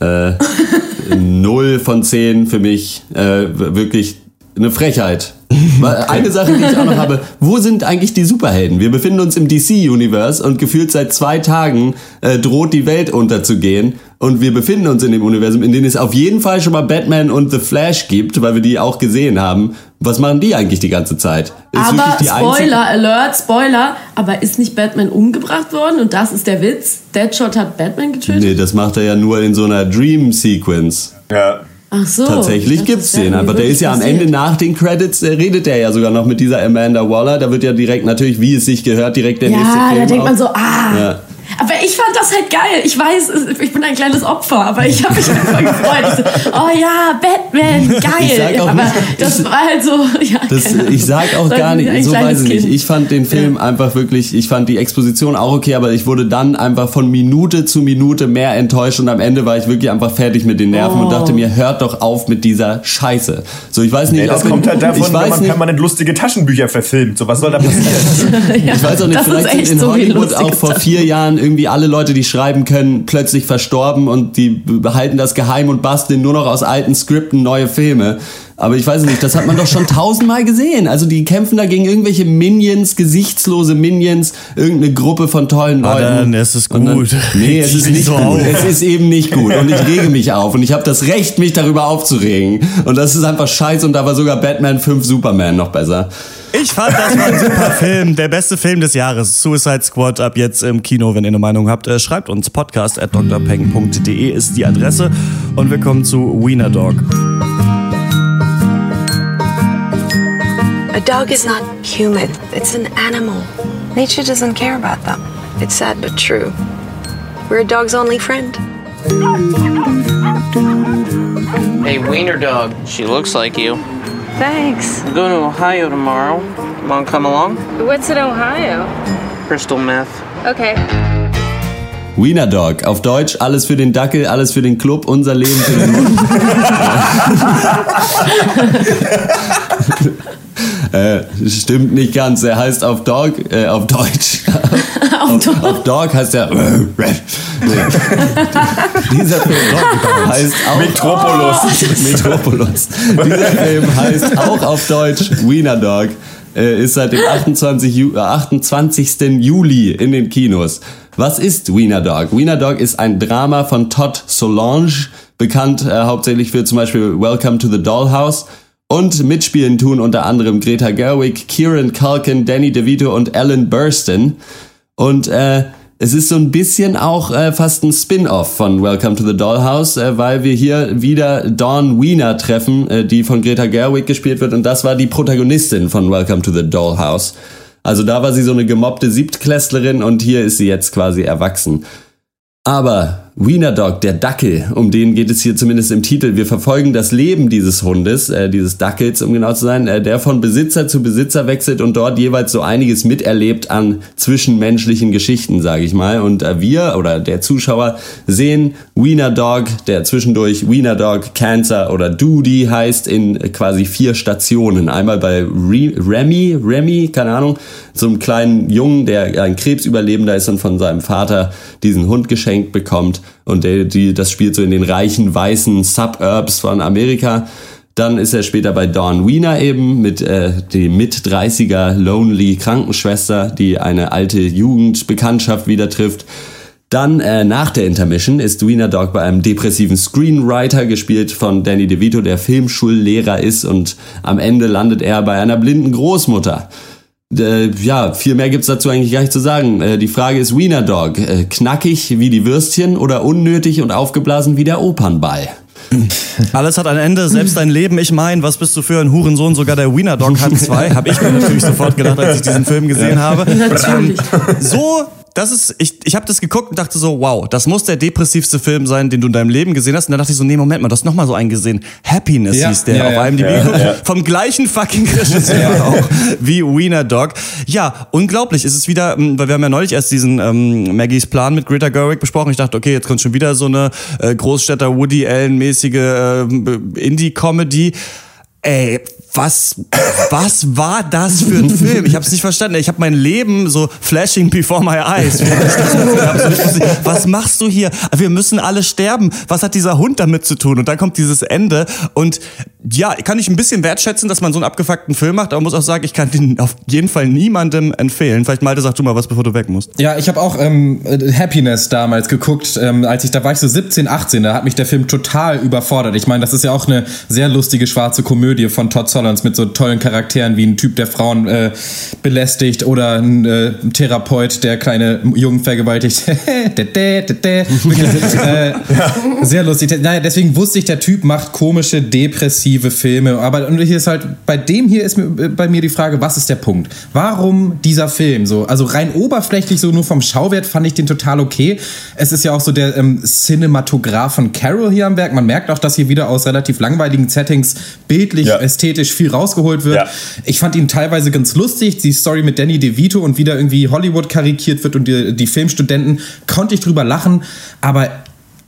Null von zehn für mich. Äh, wirklich eine Frechheit. Eine Sache, die ich auch noch habe, wo sind eigentlich die Superhelden? Wir befinden uns im DC-Universe und gefühlt seit zwei Tagen äh, droht die Welt unterzugehen. Und wir befinden uns in dem Universum, in dem es auf jeden Fall schon mal Batman und The Flash gibt, weil wir die auch gesehen haben. Was machen die eigentlich die ganze Zeit? Ist Aber wirklich die einzige- Spoiler, Alert, Spoiler, aber ist nicht Batman umgebracht worden? Und das ist der Witz? Deadshot hat Batman getötet? Nee, das macht er ja nur in so einer Dream-Sequence. Ja. Ach so. Tatsächlich gibt's den, aber der ist ja am. Ende nach den Credits, äh, redet der ja sogar noch mit dieser Amanda Waller. Da wird ja direkt natürlich, wie es sich gehört, direkt der nächste Ja, Film. da denkt auch. man so, ah. Ja. Aber ich fand das halt geil. Ich weiß, ich bin ein kleines Opfer, aber ich habe mich einfach gefreut. So, oh ja, Batman, geil. aber nicht, das war halt so, ja. Das, ich sag auch gar nicht, so weiß ich nicht. Ich fand den Film ja. einfach wirklich, ich fand die Exposition auch okay, aber ich wurde dann einfach von Minute zu Minute mehr enttäuscht und am Ende war ich wirklich einfach fertig mit den Nerven oh. und dachte mir, hört doch auf mit dieser Scheiße. So, ich weiß nicht, nee, das kommt halt davon, ich wenn man nicht, permanent lustige Taschenbücher verfilmt. So, was soll da passieren? ja, ich weiß auch nicht, vielleicht sind in so Hollywood auch vor vier Jahren irgendwie alle Leute, die schreiben können, plötzlich verstorben und die behalten das geheim und basteln nur noch aus alten Skripten neue Filme. Aber ich weiß nicht, das hat man doch schon tausendmal gesehen. Also die kämpfen da gegen irgendwelche Minions, gesichtslose Minions, irgendeine Gruppe von tollen Leuten. Ah, dann, es ist gut. Dann, nee, es ist nicht so gut. Auf. Es ist eben nicht gut. Und ich rege mich auf. Und ich habe das Recht, mich darüber aufzuregen. Und das ist einfach scheiße. Und da war sogar Batman 5 Superman noch besser. Ich fand, das war ein super Film. Der beste Film des Jahres. Suicide Squad ab jetzt im Kino. Wenn ihr eine Meinung habt, äh, schreibt uns. Podcast at drpeng.de ist die Adresse. Und wir kommen zu Wiener Dog. A dog is not human, it's an animal. Nature doesn't care about them. It's sad but true. We're a dog's only friend. Hey, Wiener Dog. She looks like you. Thanks. I'm going to Ohio tomorrow. Want to come along? What's in Ohio? Crystal meth. Okay. Wiener Dog, auf Deutsch alles für den Dackel, alles für den Club, unser Leben für den Mund. Äh, stimmt nicht ganz. Er heißt auf Dog, äh, auf Deutsch. auf, Dog. auf Dog heißt nee. Dieser Film heißt auch. Metropolis. Metropolis. Dieser Film heißt auch auf Deutsch Wiener Dog. Äh, ist seit dem 28. Ju 28. Juli in den Kinos. Was ist Wiener Dog? Wiener Dog ist ein Drama von Todd Solange, bekannt äh, hauptsächlich für zum Beispiel Welcome to the Dollhouse und mitspielen tun unter anderem Greta Gerwig, Kieran Culkin, Danny DeVito und Alan Burstyn. Und äh, es ist so ein bisschen auch äh, fast ein Spin-off von Welcome to the Dollhouse, äh, weil wir hier wieder Dawn Wiener treffen, äh, die von Greta Gerwig gespielt wird. Und das war die Protagonistin von Welcome to the Dollhouse. Also da war sie so eine gemobbte Siebtklässlerin und hier ist sie jetzt quasi erwachsen. Aber Wiener Dog, der Dackel, um den geht es hier zumindest im Titel. Wir verfolgen das Leben dieses Hundes, äh, dieses Dackels, um genau zu sein, äh, der von Besitzer zu Besitzer wechselt und dort jeweils so einiges miterlebt an zwischenmenschlichen Geschichten, sage ich mal. Und äh, wir oder der Zuschauer sehen Wiener Dog, der zwischendurch Wiener Dog Cancer oder Doody heißt, in quasi vier Stationen. Einmal bei Re Remy, Remy, keine Ahnung, so einem kleinen Jungen, der ein Krebsüberlebender ist und von seinem Vater diesen Hund geschenkt bekommt und der, die, das spielt so in den reichen weißen Suburbs von Amerika. Dann ist er später bei Dawn Wiener eben mit äh, die mit 30er Lonely Krankenschwester, die eine alte Jugendbekanntschaft wieder trifft. Dann äh, nach der Intermission ist Wiener Dog bei einem depressiven Screenwriter gespielt von Danny DeVito, der Filmschullehrer ist und am Ende landet er bei einer blinden Großmutter. Äh, ja, viel mehr gibt's dazu eigentlich gar nicht zu sagen. Äh, die Frage ist Wiener Dog. Äh, knackig wie die Würstchen oder unnötig und aufgeblasen wie der Opernball? Alles hat ein Ende, selbst dein Leben. Ich mein, was bist du für ein Hurensohn? Sogar der Wiener Dog hat zwei. Habe ich mir natürlich sofort gedacht, als ich diesen Film gesehen habe. Natürlich. Ähm, so das ist, ich, ich habe das geguckt und dachte so, wow, das muss der depressivste Film sein, den du in deinem Leben gesehen hast. Und dann dachte ich so, nee, Moment mal, du hast noch mal so einen gesehen. Happiness ja, hieß der ja, auf ja, IMDb. Ja, vom gleichen fucking Regisseur auch wie Wiener Dog. Ja, unglaublich. Es ist wieder, ähm, weil wir haben ja neulich erst diesen ähm, Maggies Plan mit Greta Gerwig besprochen. Ich dachte, okay, jetzt kommt schon wieder so eine äh, Großstädter Woody Allen-mäßige äh, Indie-Comedy. Ey, was, was war das für ein Film? Ich habe es nicht verstanden. Ich habe mein Leben so flashing before my eyes. was machst du hier? Wir müssen alle sterben. Was hat dieser Hund damit zu tun? Und dann kommt dieses Ende. Und ja, kann ich ein bisschen wertschätzen, dass man so einen abgefuckten Film macht, aber muss auch sagen, ich kann den auf jeden Fall niemandem empfehlen. Vielleicht Malte, sag du mal was, bevor du weg musst. Ja, ich habe auch ähm, Happiness damals geguckt, ähm, als ich, da war ich so 17, 18, da hat mich der Film total überfordert. Ich meine, das ist ja auch eine sehr lustige schwarze Komödie Komödie von Todd Solondz mit so tollen Charakteren wie ein Typ, der Frauen äh, belästigt oder ein äh, Therapeut, der kleine Jungen vergewaltigt. Wirklich, äh, sehr lustig. Naja, deswegen wusste ich, der Typ macht komische, depressive Filme. Aber und hier ist halt, bei dem hier ist mir, bei mir die Frage, was ist der Punkt? Warum dieser Film? So, also rein oberflächlich, so nur vom Schauwert fand ich den total okay. Es ist ja auch so der ähm, Cinematograph von Carol hier am Werk. Man merkt auch, dass hier wieder aus relativ langweiligen Settings bildlich, ja. ästhetisch viel rausgeholt wird. Ja. Ich fand ihn teilweise ganz lustig. Die Story mit Danny DeVito und wieder irgendwie Hollywood karikiert wird und die, die Filmstudenten, konnte ich drüber lachen. Aber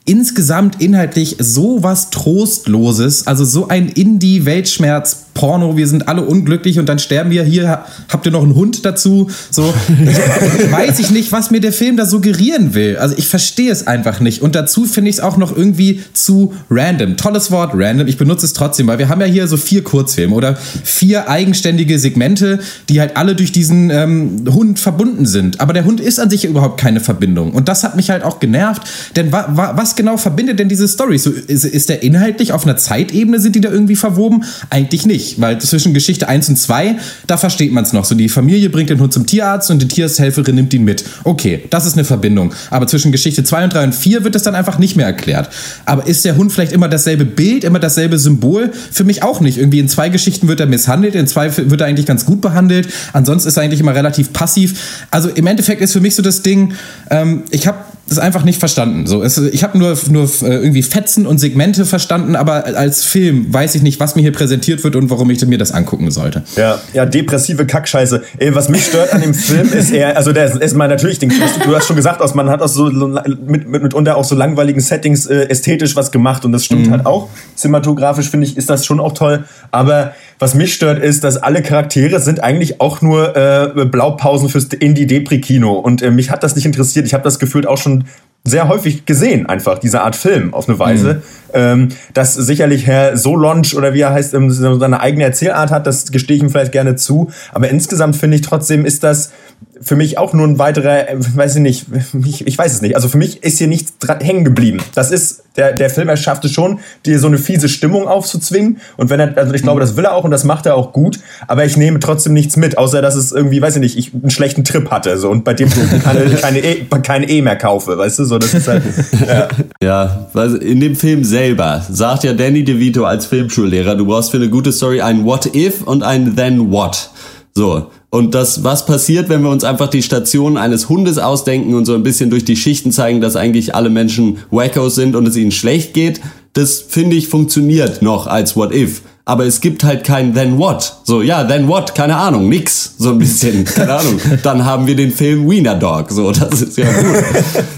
insgesamt inhaltlich so was Trostloses, also so ein Indie-Weltschmerz Porno, wir sind alle unglücklich und dann sterben wir. Hier habt ihr noch einen Hund dazu. So weiß ich nicht, was mir der Film da suggerieren will. Also ich verstehe es einfach nicht. Und dazu finde ich es auch noch irgendwie zu random. Tolles Wort, random. Ich benutze es trotzdem, weil wir haben ja hier so vier Kurzfilme oder vier eigenständige Segmente, die halt alle durch diesen ähm, Hund verbunden sind. Aber der Hund ist an sich überhaupt keine Verbindung. Und das hat mich halt auch genervt. Denn wa wa was genau verbindet denn diese Story? So, ist, ist der inhaltlich auf einer Zeitebene, sind die da irgendwie verwoben? Eigentlich nicht nicht, weil zwischen Geschichte 1 und 2, da versteht man es noch. So, die Familie bringt den Hund zum Tierarzt und die Tierarzthelferin nimmt ihn mit. Okay, das ist eine Verbindung. Aber zwischen Geschichte 2 und 3 und 4 wird es dann einfach nicht mehr erklärt. Aber ist der Hund vielleicht immer dasselbe Bild, immer dasselbe Symbol? Für mich auch nicht. Irgendwie in zwei Geschichten wird er misshandelt, in zwei wird er eigentlich ganz gut behandelt. Ansonsten ist er eigentlich immer relativ passiv. Also im Endeffekt ist für mich so das Ding, ähm, ich habe das einfach nicht verstanden. So, es, ich habe nur, nur äh, irgendwie Fetzen und Segmente verstanden, aber als Film weiß ich nicht, was mir hier präsentiert wird und warum ich mir das angucken sollte. Ja, ja, depressive Kackscheiße. Ey, was mich stört an dem Film ist eher, also der ist mal natürlich, den, du hast schon gesagt, aus, man hat aus so mit, mit, mitunter auch so langweiligen Settings äh, ästhetisch was gemacht und das stimmt mhm. halt auch. Cinematografisch finde ich, ist das schon auch toll. Aber was mich stört, ist, dass alle Charaktere sind eigentlich auch nur äh, Blaupausen fürs Indie-Depri-Kino und äh, mich hat das nicht interessiert. Ich habe das gefühlt auch schon sehr häufig gesehen, einfach diese Art Film auf eine Weise. Mhm. Ähm, dass sicherlich Herr Solonge oder wie er heißt, ähm, seine eigene Erzählart hat, das gestehe ich ihm vielleicht gerne zu. Aber insgesamt finde ich trotzdem ist das für mich auch nur ein weiterer, äh, weiß ich nicht, ich, ich weiß es nicht. Also für mich ist hier nichts hängen geblieben. Das ist, der, der Film, er schafft es schon, dir so eine fiese Stimmung aufzuzwingen. Und wenn er, also ich glaube, das will er auch und das macht er auch gut. Aber ich nehme trotzdem nichts mit, außer dass es irgendwie, weiß ich nicht, ich einen schlechten Trip hatte. So, und bei dem keine, keine, e, keine E mehr kaufe, weißt du? So, das ist halt, ja. ja, in dem Film selber sagt ja Danny DeVito als Filmschullehrer, du brauchst für eine gute Story ein What If und ein Then What. So, und das, was passiert, wenn wir uns einfach die Station eines Hundes ausdenken und so ein bisschen durch die Schichten zeigen, dass eigentlich alle Menschen Wackos sind und es ihnen schlecht geht, das finde ich funktioniert noch als What If. Aber es gibt halt kein Then What. So, ja, Then What, keine Ahnung, nix. So ein bisschen, keine Ahnung. Dann haben wir den Film Wiener Dog. So, das ist ja gut.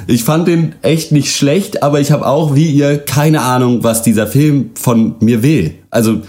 Ich fand den echt nicht schlecht, aber ich habe auch, wie ihr, keine Ahnung, was dieser Film von mir will. Also,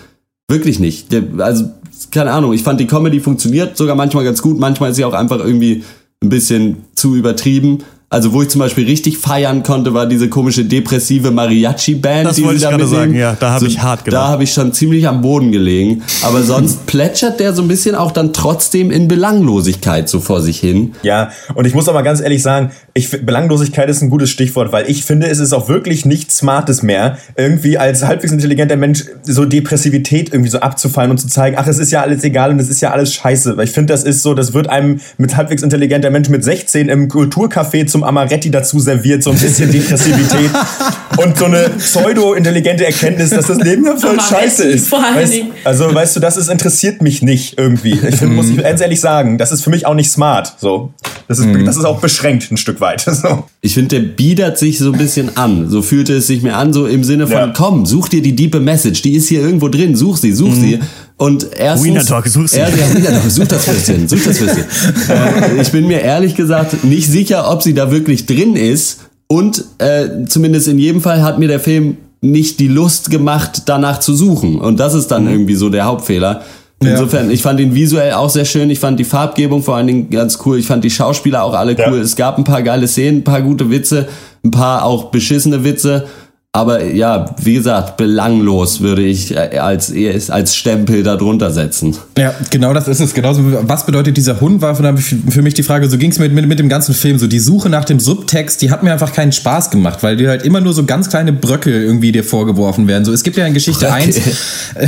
wirklich nicht. Also, keine Ahnung, ich fand die Comedy funktioniert sogar manchmal ganz gut, manchmal ist sie auch einfach irgendwie ein bisschen zu übertrieben. Also wo ich zum Beispiel richtig feiern konnte, war diese komische depressive Mariachi-Band. Das wollte ich gerade sagen, ja, da habe so, ich hart gedacht. Da habe ich schon ziemlich am Boden gelegen. Aber sonst plätschert der so ein bisschen auch dann trotzdem in Belanglosigkeit so vor sich hin. Ja, und ich muss aber ganz ehrlich sagen, ich, Belanglosigkeit ist ein gutes Stichwort, weil ich finde, es ist auch wirklich nichts Smartes mehr, irgendwie als halbwegs intelligenter Mensch so Depressivität irgendwie so abzufallen und zu zeigen, ach, es ist ja alles egal und es ist ja alles scheiße. Weil ich finde, das ist so, das wird einem mit halbwegs intelligenter Mensch mit 16 im Kulturcafé zum Amaretti dazu serviert, so ein bisschen Depressivität und so eine pseudo-intelligente Erkenntnis, dass das Leben ja voll scheiße ist. Vor allen weißt, also, weißt du, das ist, interessiert mich nicht irgendwie. Ich find, muss ich ganz ehrlich sagen, das ist für mich auch nicht smart. So. Das ist, mhm. das ist auch beschränkt ein Stück weit. So. Ich finde, der biedert sich so ein bisschen an. So fühlte es sich mir an, so im Sinne von, ja. komm, such dir die diepe Message, die ist hier irgendwo drin, such sie, such mhm. sie. Und erstens, Wiener Dog, such sie. Er, ja, Wiener Dog, such das Würstchen, such das Würstchen. äh, ich bin mir ehrlich gesagt nicht sicher, ob sie da wirklich drin ist. Und äh, zumindest in jedem Fall hat mir der Film nicht die Lust gemacht, danach zu suchen. Und das ist dann mhm. irgendwie so der Hauptfehler. Insofern, ja. ich fand ihn visuell auch sehr schön. Ich fand die Farbgebung vor allen Dingen ganz cool. Ich fand die Schauspieler auch alle cool. Ja. Es gab ein paar geile Szenen, ein paar gute Witze, ein paar auch beschissene Witze. Aber ja, wie gesagt, belanglos würde ich äh, als, als Stempel darunter setzen. Ja, genau das ist es. Genauso, was bedeutet dieser Hund, war für mich die Frage, so ging es mit, mit, mit dem ganzen Film. So die Suche nach dem Subtext, die hat mir einfach keinen Spaß gemacht, weil dir halt immer nur so ganz kleine Bröckel irgendwie dir vorgeworfen werden. So, es gibt ja in Geschichte 1. Äh,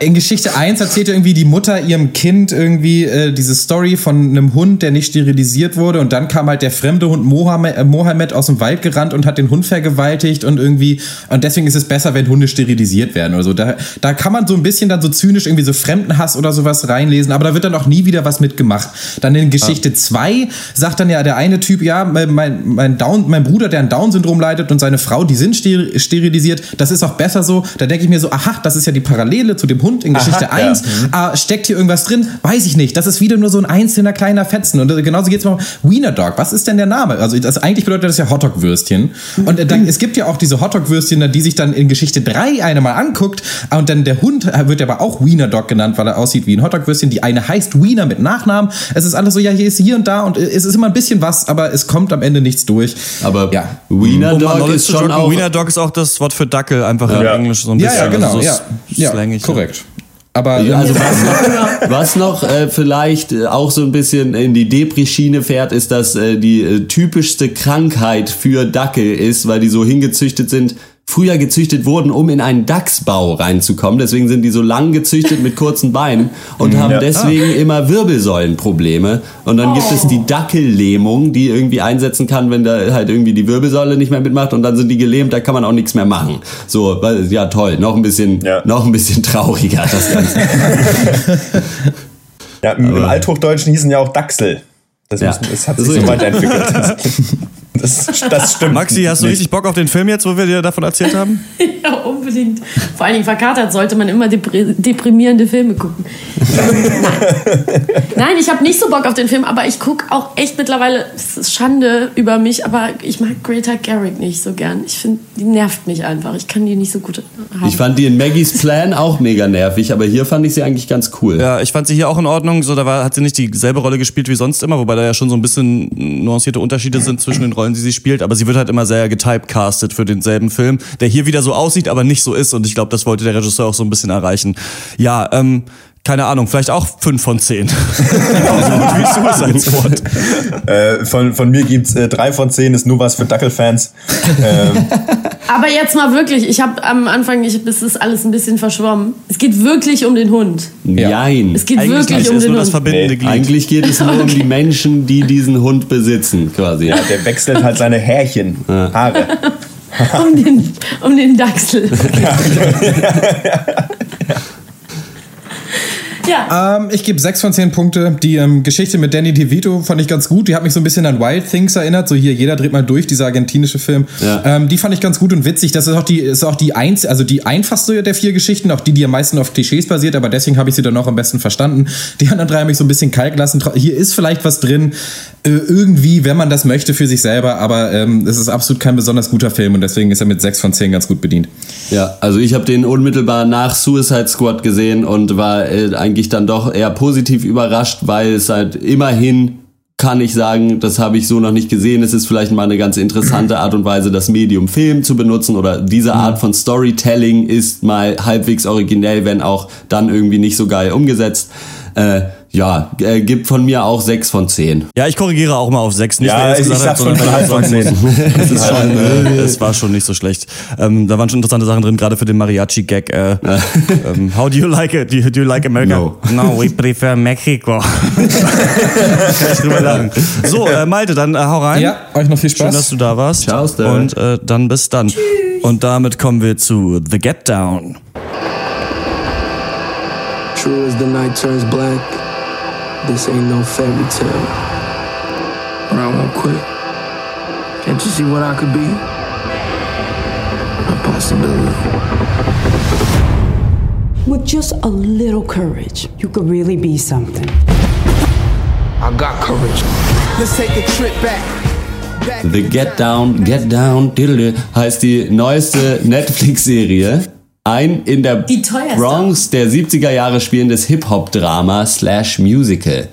in Geschichte 1 erzählt irgendwie die Mutter ihrem Kind irgendwie äh, diese Story von einem Hund, der nicht sterilisiert wurde. Und dann kam halt der fremde Hund Mohammed, äh, Mohammed aus dem Wald gerannt und hat den Hund vergewaltigt und irgendwie. Und deswegen ist es besser, wenn Hunde sterilisiert werden oder so. Da, da kann man so ein bisschen dann so zynisch irgendwie so Fremdenhass oder sowas reinlesen, aber da wird dann auch nie wieder was mitgemacht. Dann in Geschichte 2 ja. sagt dann ja der eine Typ, ja, mein, mein, Down, mein Bruder, der ein Down-Syndrom leidet und seine Frau, die sind sterilisiert. Das ist auch besser so. Da denke ich mir so, aha, das ist ja die Parallele zu dem Hund in Geschichte Aha, 1. Ja. Ah, steckt hier irgendwas drin? Weiß ich nicht. Das ist wieder nur so ein einzelner kleiner Fetzen. Und genauso geht es mal Wiener Dog. Was ist denn der Name? Also das, eigentlich bedeutet das ja Hotdog-Würstchen. Mhm. Und äh, dann, es gibt ja auch diese Hotdog-Würstchen, die sich dann in Geschichte 3 eine mal anguckt. Und dann der Hund wird aber auch Wiener Dog genannt, weil er aussieht wie ein Hotdog-Würstchen. Die eine heißt Wiener mit Nachnamen. Es ist alles so, ja, hier ist hier und da und es ist immer ein bisschen was, aber es kommt am Ende nichts durch. Aber ja. Wiener Dog ist schon auch... Wiener Dog ist auch das Wort für Dackel, einfach ja. in Englisch so ein bisschen. Ja, ja, genau. Also so ja. ja, korrekt. Aber ja, also was noch, was noch äh, vielleicht äh, auch so ein bisschen in die Depri-Schiene fährt, ist, dass äh, die äh, typischste Krankheit für Dackel ist, weil die so hingezüchtet sind, früher gezüchtet wurden, um in einen Dachsbau reinzukommen. Deswegen sind die so lang gezüchtet mit kurzen Beinen und haben ja. deswegen ah. immer Wirbelsäulenprobleme. Und dann oh. gibt es die oh. Dackellähmung, die irgendwie einsetzen kann, wenn da halt irgendwie die Wirbelsäule nicht mehr mitmacht und dann sind die gelähmt, da kann man auch nichts mehr machen. So, weil, ja toll, noch ein bisschen, ja. noch ein bisschen trauriger das Ganze. ja, im, im Althochdeutschen hießen ja auch Dachsel. Das, ja. müssen, das hat sich so weiterentwickelt. Das, das stimmt. Maxi, hast du richtig Bock auf den Film jetzt, wo wir dir davon erzählt haben? ja, unbedingt. Vor allen Dingen verkatert sollte man immer deprimierende Filme gucken. Nein. Nein, ich habe nicht so Bock auf den Film, aber ich gucke auch echt mittlerweile, es ist Schande über mich, aber ich mag Greta Garrick nicht so gern. Ich finde, die nervt mich einfach. Ich kann die nicht so gut haben. Ich fand die in Maggie's Plan auch mega nervig, aber hier fand ich sie eigentlich ganz cool. Ja, ich fand sie hier auch in Ordnung. So, da war, hat sie nicht dieselbe Rolle gespielt wie sonst immer, wobei da ja schon so ein bisschen nuancierte Unterschiede sind zwischen den Rollen Rollen, die sie spielt, aber sie wird halt immer sehr getypecastet für denselben Film, der hier wieder so aussieht, aber nicht so ist. Und ich glaube, das wollte der Regisseur auch so ein bisschen erreichen. Ja, ähm, keine Ahnung, vielleicht auch fünf von zehn. äh, von, von mir gibt's äh, drei von zehn, ist nur was für Dackelfans. ähm. Aber jetzt mal wirklich, ich habe am Anfang, ich, es ist alles ein bisschen verschwommen. Es geht wirklich um den Hund. Nein. Es geht Eigentlich wirklich um den Hund. Das verbindende Glied. Eigentlich geht es nur okay. um die Menschen, die diesen Hund besitzen, quasi. Ja, der wechselt halt seine Härchen, Haare. um, den, um den Dachsel. Okay. Ja. Ja. Ähm, ich gebe sechs von zehn Punkte. Die ähm, Geschichte mit Danny DeVito fand ich ganz gut. Die hat mich so ein bisschen an Wild Things erinnert. So hier, jeder dreht mal durch, dieser argentinische Film. Ja. Ähm, die fand ich ganz gut und witzig. Das ist auch die, ist auch die eins, also die einfachste der vier Geschichten, auch die, die am meisten auf Klischees basiert, aber deswegen habe ich sie dann auch am besten verstanden. Die anderen drei haben mich so ein bisschen kalt gelassen. Hier ist vielleicht was drin, äh, irgendwie, wenn man das möchte für sich selber, aber ähm, es ist absolut kein besonders guter Film und deswegen ist er mit sechs von zehn ganz gut bedient. Ja, also ich habe den unmittelbar nach Suicide Squad gesehen und war äh, eigentlich dann doch eher positiv überrascht, weil es halt immerhin kann ich sagen, das habe ich so noch nicht gesehen. Es ist vielleicht mal eine ganz interessante Art und Weise, das Medium Film zu benutzen oder diese Art von Storytelling ist mal halbwegs originell, wenn auch dann irgendwie nicht so geil umgesetzt. Äh, ja, äh, gibt von mir auch 6 von 10. Ja, ich korrigiere auch mal auf 6. Nicht, ja, ich sag schon 3 von 10. das, ist schon, äh, das war schon nicht so schlecht. Ähm, da waren schon interessante Sachen drin, gerade für den Mariachi-Gag. Äh, ähm, how do you like it? Do you, do you like America? No. no, we prefer Mexico. Drüber lachen. So, äh, Malte, dann äh, hau rein. Ja, euch noch viel Spaß. Schön, dass du da warst. Ciao, Stan. Und äh, dann bis dann. Tschüss. Und damit kommen wir zu The Get Down. True as the night turns black. This ain't no fairy tale. But I won't quit. Can't you see what I could be? A possibility. With just a little courage, you could really be something. I got courage. Let's take a trip back. The Get Down, Get Down, heißt die neueste Netflix-Serie ein in der Bronx der 70er Jahre spielendes Hip-Hop-Drama slash Musical.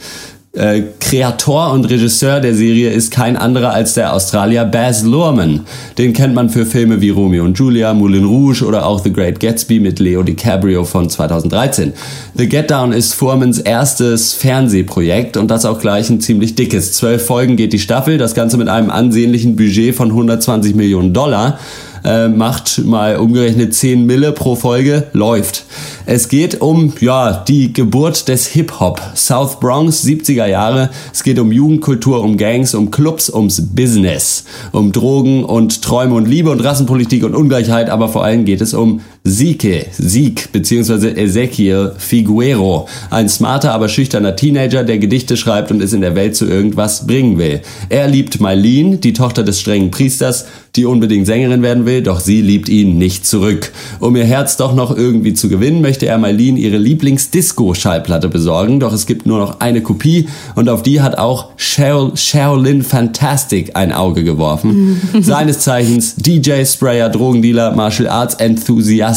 Äh, Kreator und Regisseur der Serie ist kein anderer als der Australier Baz Luhrmann. Den kennt man für Filme wie Romeo und Julia, Moulin Rouge oder auch The Great Gatsby mit Leo DiCaprio von 2013. The Get Down ist Fuhrmans erstes Fernsehprojekt und das auch gleich ein ziemlich dickes. Zwölf Folgen geht die Staffel, das Ganze mit einem ansehnlichen Budget von 120 Millionen Dollar äh, macht mal umgerechnet 10 Mille pro Folge, läuft. Es geht um ja, die Geburt des Hip-Hop. South Bronx, 70er Jahre. Es geht um Jugendkultur, um Gangs, um Clubs, ums Business, um Drogen und Träume und Liebe und Rassenpolitik und Ungleichheit, aber vor allem geht es um Sieke, Sieg, beziehungsweise Ezekiel Figuero. Ein smarter, aber schüchterner Teenager, der Gedichte schreibt und es in der Welt zu irgendwas bringen will. Er liebt Mylene, die Tochter des strengen Priesters, die unbedingt Sängerin werden will, doch sie liebt ihn nicht zurück. Um ihr Herz doch noch irgendwie zu gewinnen, möchte er Mylene ihre Lieblings-Disco-Schallplatte besorgen, doch es gibt nur noch eine Kopie und auf die hat auch Cheryl, Sherilyn Fantastic ein Auge geworfen. Seines Zeichens DJ, Sprayer, Drogendealer, Martial Arts Enthusiast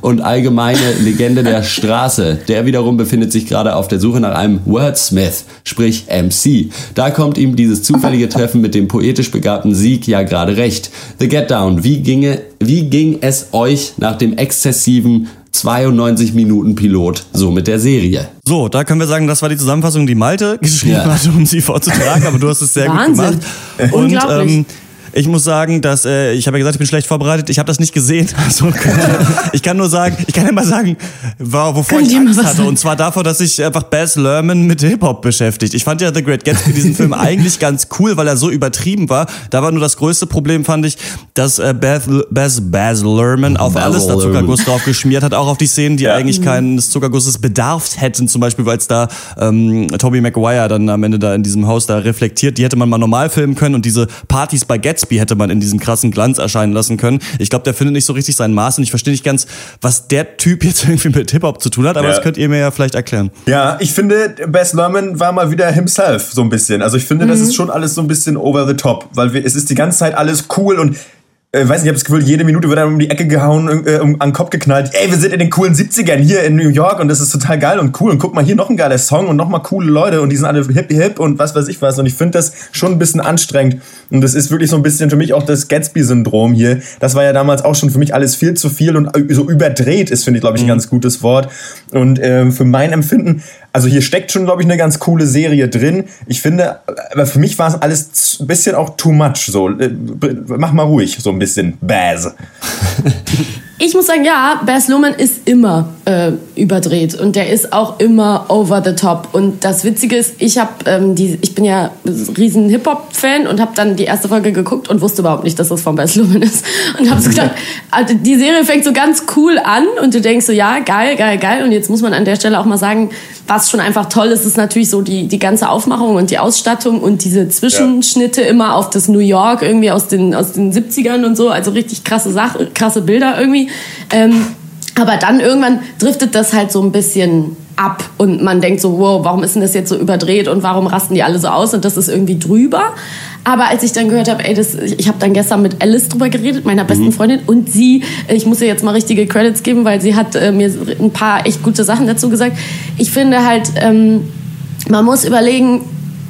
und allgemeine Legende der Straße. Der wiederum befindet sich gerade auf der Suche nach einem Wordsmith, sprich MC. Da kommt ihm dieses zufällige Treffen mit dem poetisch begabten Sieg ja gerade recht. The Get Down, wie ginge, wie ging es euch nach dem exzessiven 92 Minuten Pilot so mit der Serie? So, da können wir sagen, das war die Zusammenfassung, die Malte geschrieben Ja. hat, um sie vorzutragen, aber du hast es sehr Wahnsinn. gut gemacht. Und Unglaublich. ähm, ich muss sagen, dass äh, ich habe ja gesagt, ich bin schlecht vorbereitet. Ich habe das nicht gesehen. Also ich kann nur sagen, ich kann ja mal sagen, wovor Könnt ich Angst was hatte. sagen? Und zwar davor, dass sich einfach Baz Luhrmann mit Hip Hop beschäftigt. Ich fand ja The Great Gatsby diesen Film eigentlich ganz cool, weil er so übertrieben war. Da war nur das größte Problem, fand ich, dass äh, Baz, Baz, Baz Luhrmann auf Baz alles da. Zuckerguss drauf geschmiert hat, auch auf die Szenen, die Ja. eigentlich keines Zuckergusses bedarf hätten, zum Beispiel, weil es da ähm, Tobey Maguire dann am Ende da in diesem Haus da reflektiert. Die hätte man mal normal filmen können und diese Partys bei Gatsby hätte man in diesem krassen Glanz erscheinen lassen können. Ich glaube, der findet nicht so richtig sein Maß und ich verstehe nicht ganz, was der Typ jetzt irgendwie mit Hip-Hop zu tun hat, aber Ja. das könnt ihr mir ja vielleicht erklären. Ja, ich finde, Bess Lerman war mal wieder himself, so ein bisschen. Also ich finde, das ist schon alles so ein bisschen over the top, weil wir, es ist die ganze Zeit alles cool und äh, weiß nicht, ich habe das Gefühl, jede Minute wird einem um die Ecke gehauen, äh, um, an den Kopf geknallt. Ey, wir sind in den coolen 70ern hier in New York und das ist total geil und cool. Und guck mal, hier noch ein geiler Song und noch mal coole Leute und die sind alle hip hip und was weiß ich was. Und ich finde das schon ein bisschen anstrengend. Und das ist wirklich so ein bisschen für mich auch das Gatsby-Syndrom hier. Das war ja damals auch schon für mich alles viel zu viel und so überdreht ist, finde ich, glaube ich, ein ganz gutes Wort. Und ähm, für mein Empfinden, also hier steckt schon, glaube ich, eine ganz coole Serie drin. Ich finde, aber für mich war es alles ein bisschen auch too much. So, Äh, mach mal ruhig, so ein bisschen. Baz. Ich muss sagen, ja, Baz Luhrmann ist immer äh, überdreht und der ist auch immer over the top. Und das Witzige ist, ich habe ähm, die, ich bin ja riesen Hip Hop Fan und habe dann die erste Folge geguckt und wusste überhaupt nicht, dass das von Baz Luhrmann ist und habe so gedacht, also die Serie fängt so ganz cool an und du denkst so, ja, geil, geil, geil. Und jetzt muss man an der Stelle auch mal sagen, was schon einfach toll ist, ist natürlich so die die ganze Aufmachung und die Ausstattung und diese Zwischenschnitte immer auf das New York irgendwie aus den aus den 70ern und so, also richtig krasse Sache, krasse Bilder irgendwie. Ähm, aber dann irgendwann driftet das halt so ein bisschen ab und man denkt so, wow, warum ist denn das jetzt so überdreht und warum rasten die alle so aus und das ist irgendwie drüber. Aber als ich dann gehört habe, ey, das, ich habe dann gestern mit Alice drüber geredet, meiner besten Freundin, und sie, ich muss ihr jetzt mal richtige Credits geben, weil sie hat äh, mir ein paar echt gute Sachen dazu gesagt. Ich finde halt, ähm, man muss überlegen,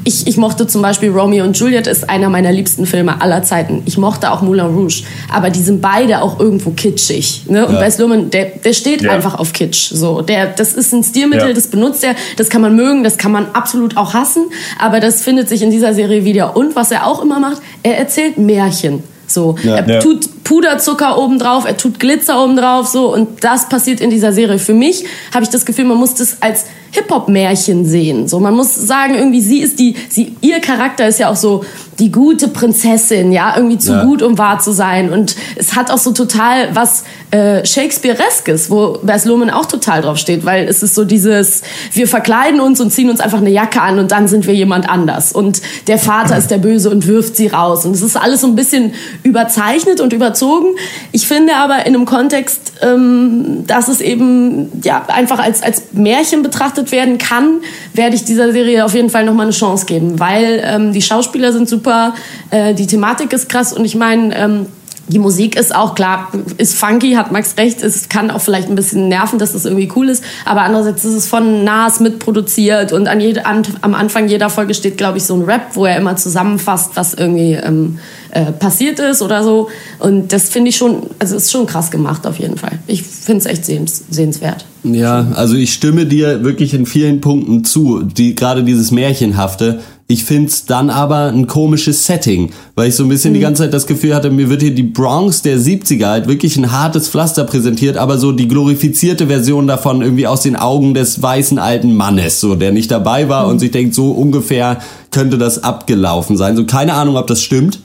ich, ich mochte zum Beispiel Romeo und Juliet, ist einer meiner liebsten Filme aller Zeiten. Ich mochte auch Moulin Rouge, aber die sind beide auch irgendwo kitschig. Ne? Und Ja. Baz Luhrmann, der, der steht Ja. einfach auf Kitsch. So, der, das ist ein Stilmittel, Ja. das benutzt er, das kann man mögen, das kann man absolut auch hassen, aber das findet sich in dieser Serie wieder. Und was er auch immer macht, er erzählt Märchen. So, er Ja. tut Puderzucker obendrauf, er tut Glitzer obendrauf, so und das passiert in dieser Serie. Für mich habe ich das Gefühl, man muss das als Hip-Hop-Märchen sehen. So, man muss sagen, irgendwie sie ist die, sie, ihr Charakter ist ja auch so die gute Prinzessin, ja, irgendwie zu Ja. gut, um wahr zu sein. Und es hat auch so total was äh, Shakespeareskes, wo Baz Luhrmann auch total drauf steht, weil es ist so dieses, wir verkleiden uns und ziehen uns einfach eine Jacke an und dann sind wir jemand anders. Und der Vater ist der Böse und wirft sie raus. Und es ist alles so ein bisschen überzeichnet und überzogen. Ich finde aber in einem Kontext, ähm, dass es eben ja einfach als, als Märchen betrachtet werden kann, werde ich dieser Serie auf jeden Fall nochmal eine Chance geben, weil ähm, die Schauspieler sind super, äh, die Thematik ist krass und ich meine, ähm, die Musik ist auch klar, ist funky, hat Max recht, es kann auch vielleicht ein bisschen nerven, dass das irgendwie cool ist, aber andererseits ist es von Nas mitproduziert und an jede, an, am Anfang jeder Folge steht, glaube ich, so ein Rap, wo er immer zusammenfasst, was irgendwie ähm, äh, passiert ist oder so. Und das finde ich schon, also ist schon krass gemacht auf jeden Fall. Ich finde es echt sehens, sehenswert. Ja, also ich stimme dir wirklich in vielen Punkten zu, die gerade dieses Märchenhafte. Ich find's dann aber ein komisches Setting, weil ich so ein bisschen Mhm. die ganze Zeit das Gefühl hatte, mir wird hier die Bronx der 70er halt wirklich ein hartes Pflaster präsentiert, aber so die glorifizierte Version davon irgendwie aus den Augen des weißen alten Mannes, so der nicht dabei war Mhm. und sich denkt, so ungefähr könnte das abgelaufen sein. So keine Ahnung, ob das stimmt.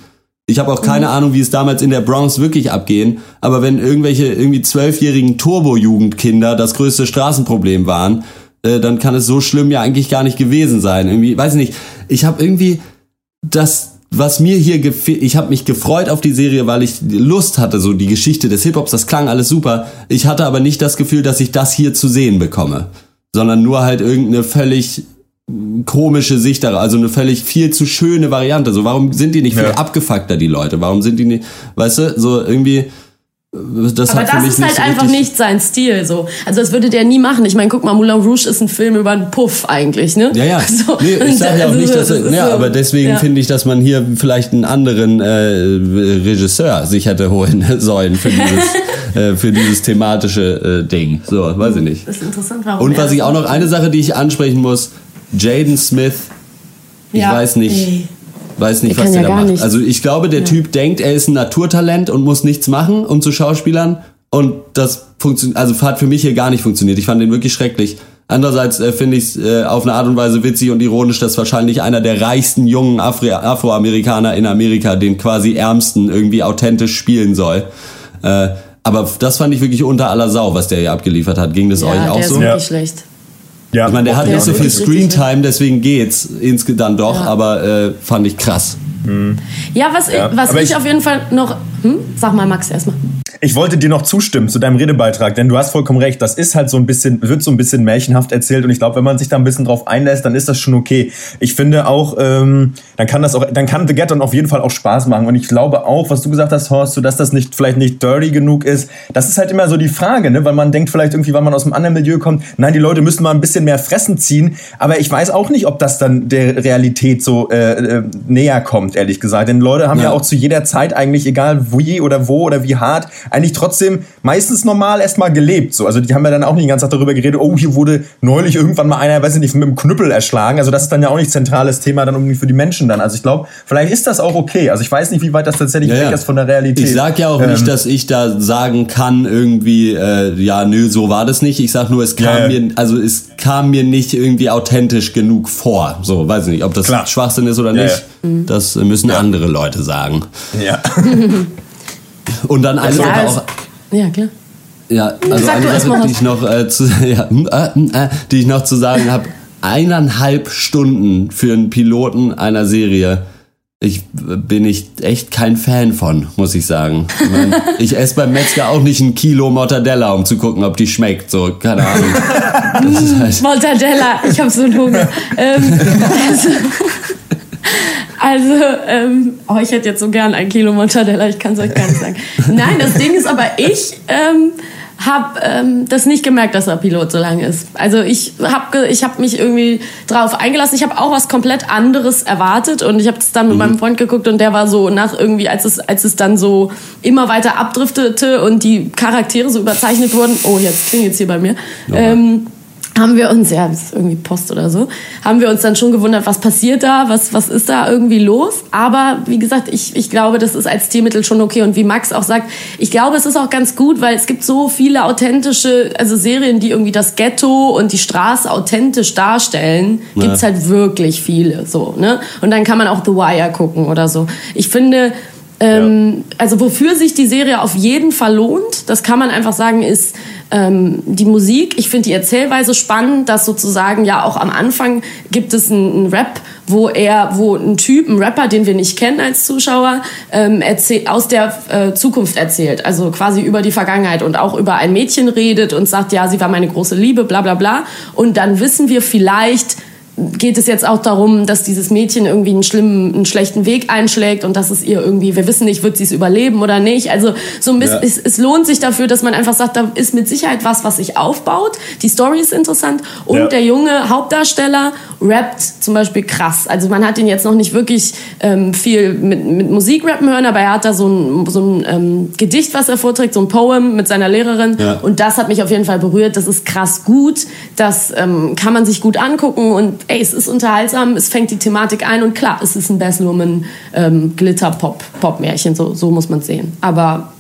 Ich habe auch keine Ahnung, wie es damals in der Bronx wirklich abgehen, aber wenn irgendwelche irgendwie zwölfjährigen Turbo-Jugendkinder das größte Straßenproblem waren, äh, dann kann es so schlimm ja eigentlich gar nicht gewesen sein. Irgendwie, weiß ich nicht, ich habe irgendwie das was mir hier gefehlt, ich habe mich gefreut auf die Serie, weil ich Lust hatte, so die Geschichte des Hip-Hops, das klang alles super. Ich hatte aber nicht das Gefühl, dass ich das hier zu sehen bekomme, sondern nur halt irgendeine völlig komische Sicht darauf, also eine völlig viel zu schöne Variante. So, warum sind die nicht viel Ja. abgefuckter, die Leute? Warum sind die nicht, weißt du, so irgendwie, das Aber das ist halt so einfach nicht sein Stil. So. Also das würde der nie machen. Ich meine, guck mal, Moulin Rouge ist ein Film über einen Puff eigentlich, ne? Ja, ja. So, nee, ich sage ja auch also nicht, dass das ist ja, so- aber deswegen ja. finde ich, dass man hier vielleicht einen anderen äh, Regisseur sich hätte holen sollen für dieses, äh, für dieses thematische äh, Ding. So, weiß ich nicht. Das ist interessant, warum Und er was ich auch noch, eine Sache, die ich ansprechen muss, Jaden Smith, ich Ja, weiß nicht, ey. Weiß nicht, Der was der ja da macht. nichts. Also ich glaube, der Typ denkt, er ist ein Naturtalent und muss nichts machen, um zu Schauspielern. Und das funktioniert, also hat für mich hier gar nicht funktioniert. Ich fand den wirklich schrecklich. Andererseits äh, finde ich es äh, auf eine Art und Weise witzig und ironisch, dass wahrscheinlich einer der reichsten jungen Afri Afroamerikaner in Amerika den quasi ärmsten irgendwie authentisch spielen soll. Äh, aber das fand ich wirklich unter aller Sau, was der hier abgeliefert hat. Ging das Ja, euch auch der so? ist wirklich schlecht. Ja, Ich meine, der hat nicht so viel Screentime, deswegen geht's insgesamt doch, Ja. aber äh, fand ich krass. Ja, was, Ja, was ich, ich- auf jeden Fall noch. Hm? Sag mal, Max, erstmal. Ich wollte dir noch zustimmen zu deinem Redebeitrag, denn du hast vollkommen recht. Das ist halt so ein bisschen, wird so ein bisschen märchenhaft erzählt und ich glaube, wenn man sich da ein bisschen drauf einlässt, dann ist das schon okay. Ich finde auch, ähm, dann kann das auch, dann kann The Get On auf jeden Fall auch Spaß machen und ich glaube auch, was du gesagt hast, Horst, so dass das nicht vielleicht nicht dirty genug ist. Das ist halt immer so die Frage, ne, weil man denkt vielleicht irgendwie, weil man aus einem anderen Milieu kommt, nein, die Leute müssen mal ein bisschen mehr fressen ziehen, aber ich weiß auch nicht, ob das dann der Realität so äh, äh, näher kommt, ehrlich gesagt. Denn Leute haben ja. Ja. auch zu jeder Zeit eigentlich, egal wie oder wo oder wie hart, eigentlich trotzdem meistens normal erstmal gelebt. So. Also die haben ja dann auch nicht die ganze Zeit darüber geredet, oh, hier wurde neulich irgendwann mal einer, weiß ich nicht, mit einem Knüppel erschlagen. Also das ist dann ja auch nicht zentrales Thema dann irgendwie für die Menschen dann. Also ich glaube, vielleicht ist das auch okay. Also ich weiß nicht, wie weit das tatsächlich Ja, weg ja. ist von der Realität. Ich sag ja auch Ähm, nicht, dass ich da sagen kann, irgendwie, äh, ja, nö, so war das nicht. Ich sag nur, es kam Ja, mir, also es kam mir nicht irgendwie authentisch genug vor. So, weiß ich nicht, ob das Klar. Schwachsinn ist oder nicht. Das müssen andere Leute sagen. Ja. Und dann eine Ja, Sache es- auch. Ja, klar. Ja, also Sag eine Sache, die ich noch äh, zu, ja, hm, äh, hm, äh, die ich noch zu sagen habe. Eineinhalb Stunden für einen Piloten einer Serie. Ich bin ich echt kein Fan von, muss ich sagen. Ich, mein, ich esse beim Metzger auch nicht ein Kilo Mortadella, um zu gucken, ob die schmeckt. So, keine Ahnung. Halt, Mortadella, ich habe so einen Hunger. ähm, also, also ähm, oh, ich hätte jetzt so gern ein Kilo Mortadella, ich kann es euch gar nicht sagen. Nein, das Ding ist aber, ich ähm, habe ähm, das nicht gemerkt, dass der Pilot so lang ist. Also ich habe ich hab mich irgendwie drauf eingelassen. Ich habe auch was komplett anderes erwartet und ich habe es dann mit meinem Freund geguckt und der war so nach irgendwie, als es, als es dann so immer weiter abdriftete und die Charaktere so überzeichnet wurden. Oh, jetzt klingt jetzt hier bei mir. Ähm, haben wir uns, ja, das ist irgendwie Post oder so, haben wir uns dann schon gewundert, was passiert da, was, was ist da irgendwie los. Aber wie gesagt, ich, ich glaube, das ist als Stilmittel schon okay. Und wie Max auch sagt, ich glaube, es ist auch ganz gut, weil es gibt so viele authentische, also Serien, die irgendwie das Ghetto und die Straße authentisch darstellen, gibt's halt wirklich viele, so, ne? Und dann kann man auch The Wire gucken oder so. Ich finde, ähm, Also wofür sich die Serie auf jeden Fall lohnt, das kann man einfach sagen, ist ähm, die Musik. Ich finde die Erzählweise spannend, dass sozusagen ja auch am Anfang gibt es einen, einen Rap, wo er, wo ein Typ, ein Rapper, den wir nicht kennen als Zuschauer, ähm, erzähl, aus der äh, Zukunft erzählt, also quasi über die Vergangenheit und auch über ein Mädchen redet und sagt, ja, sie war meine große Liebe, bla bla bla. Und dann wissen wir vielleicht, geht es jetzt auch darum, dass dieses Mädchen irgendwie einen schlimmen, einen schlechten Weg einschlägt und dass es ihr irgendwie, wir wissen nicht, wird sie es überleben oder nicht. Also so ein bisschen, Ja. es, es lohnt sich dafür, dass man einfach sagt, da ist mit Sicherheit was, was sich aufbaut. Die Story ist interessant und Ja. der junge Hauptdarsteller rappt zum Beispiel krass. Also man hat ihn jetzt noch nicht wirklich ähm, viel mit, mit Musik rappen hören, aber er hat da so ein, so ein ähm, Gedicht, was er vorträgt, so ein Poem mit seiner Lehrerin Ja. und das hat mich auf jeden Fall berührt. Das ist krass gut, das ähm, kann man sich gut angucken und ey, es ist unterhaltsam, es fängt die Thematik ein und klar, es ist ein Bess Luhrmann ähm, Glitter-Pop-Pop-Märchen, so, so muss man es sehen. Aber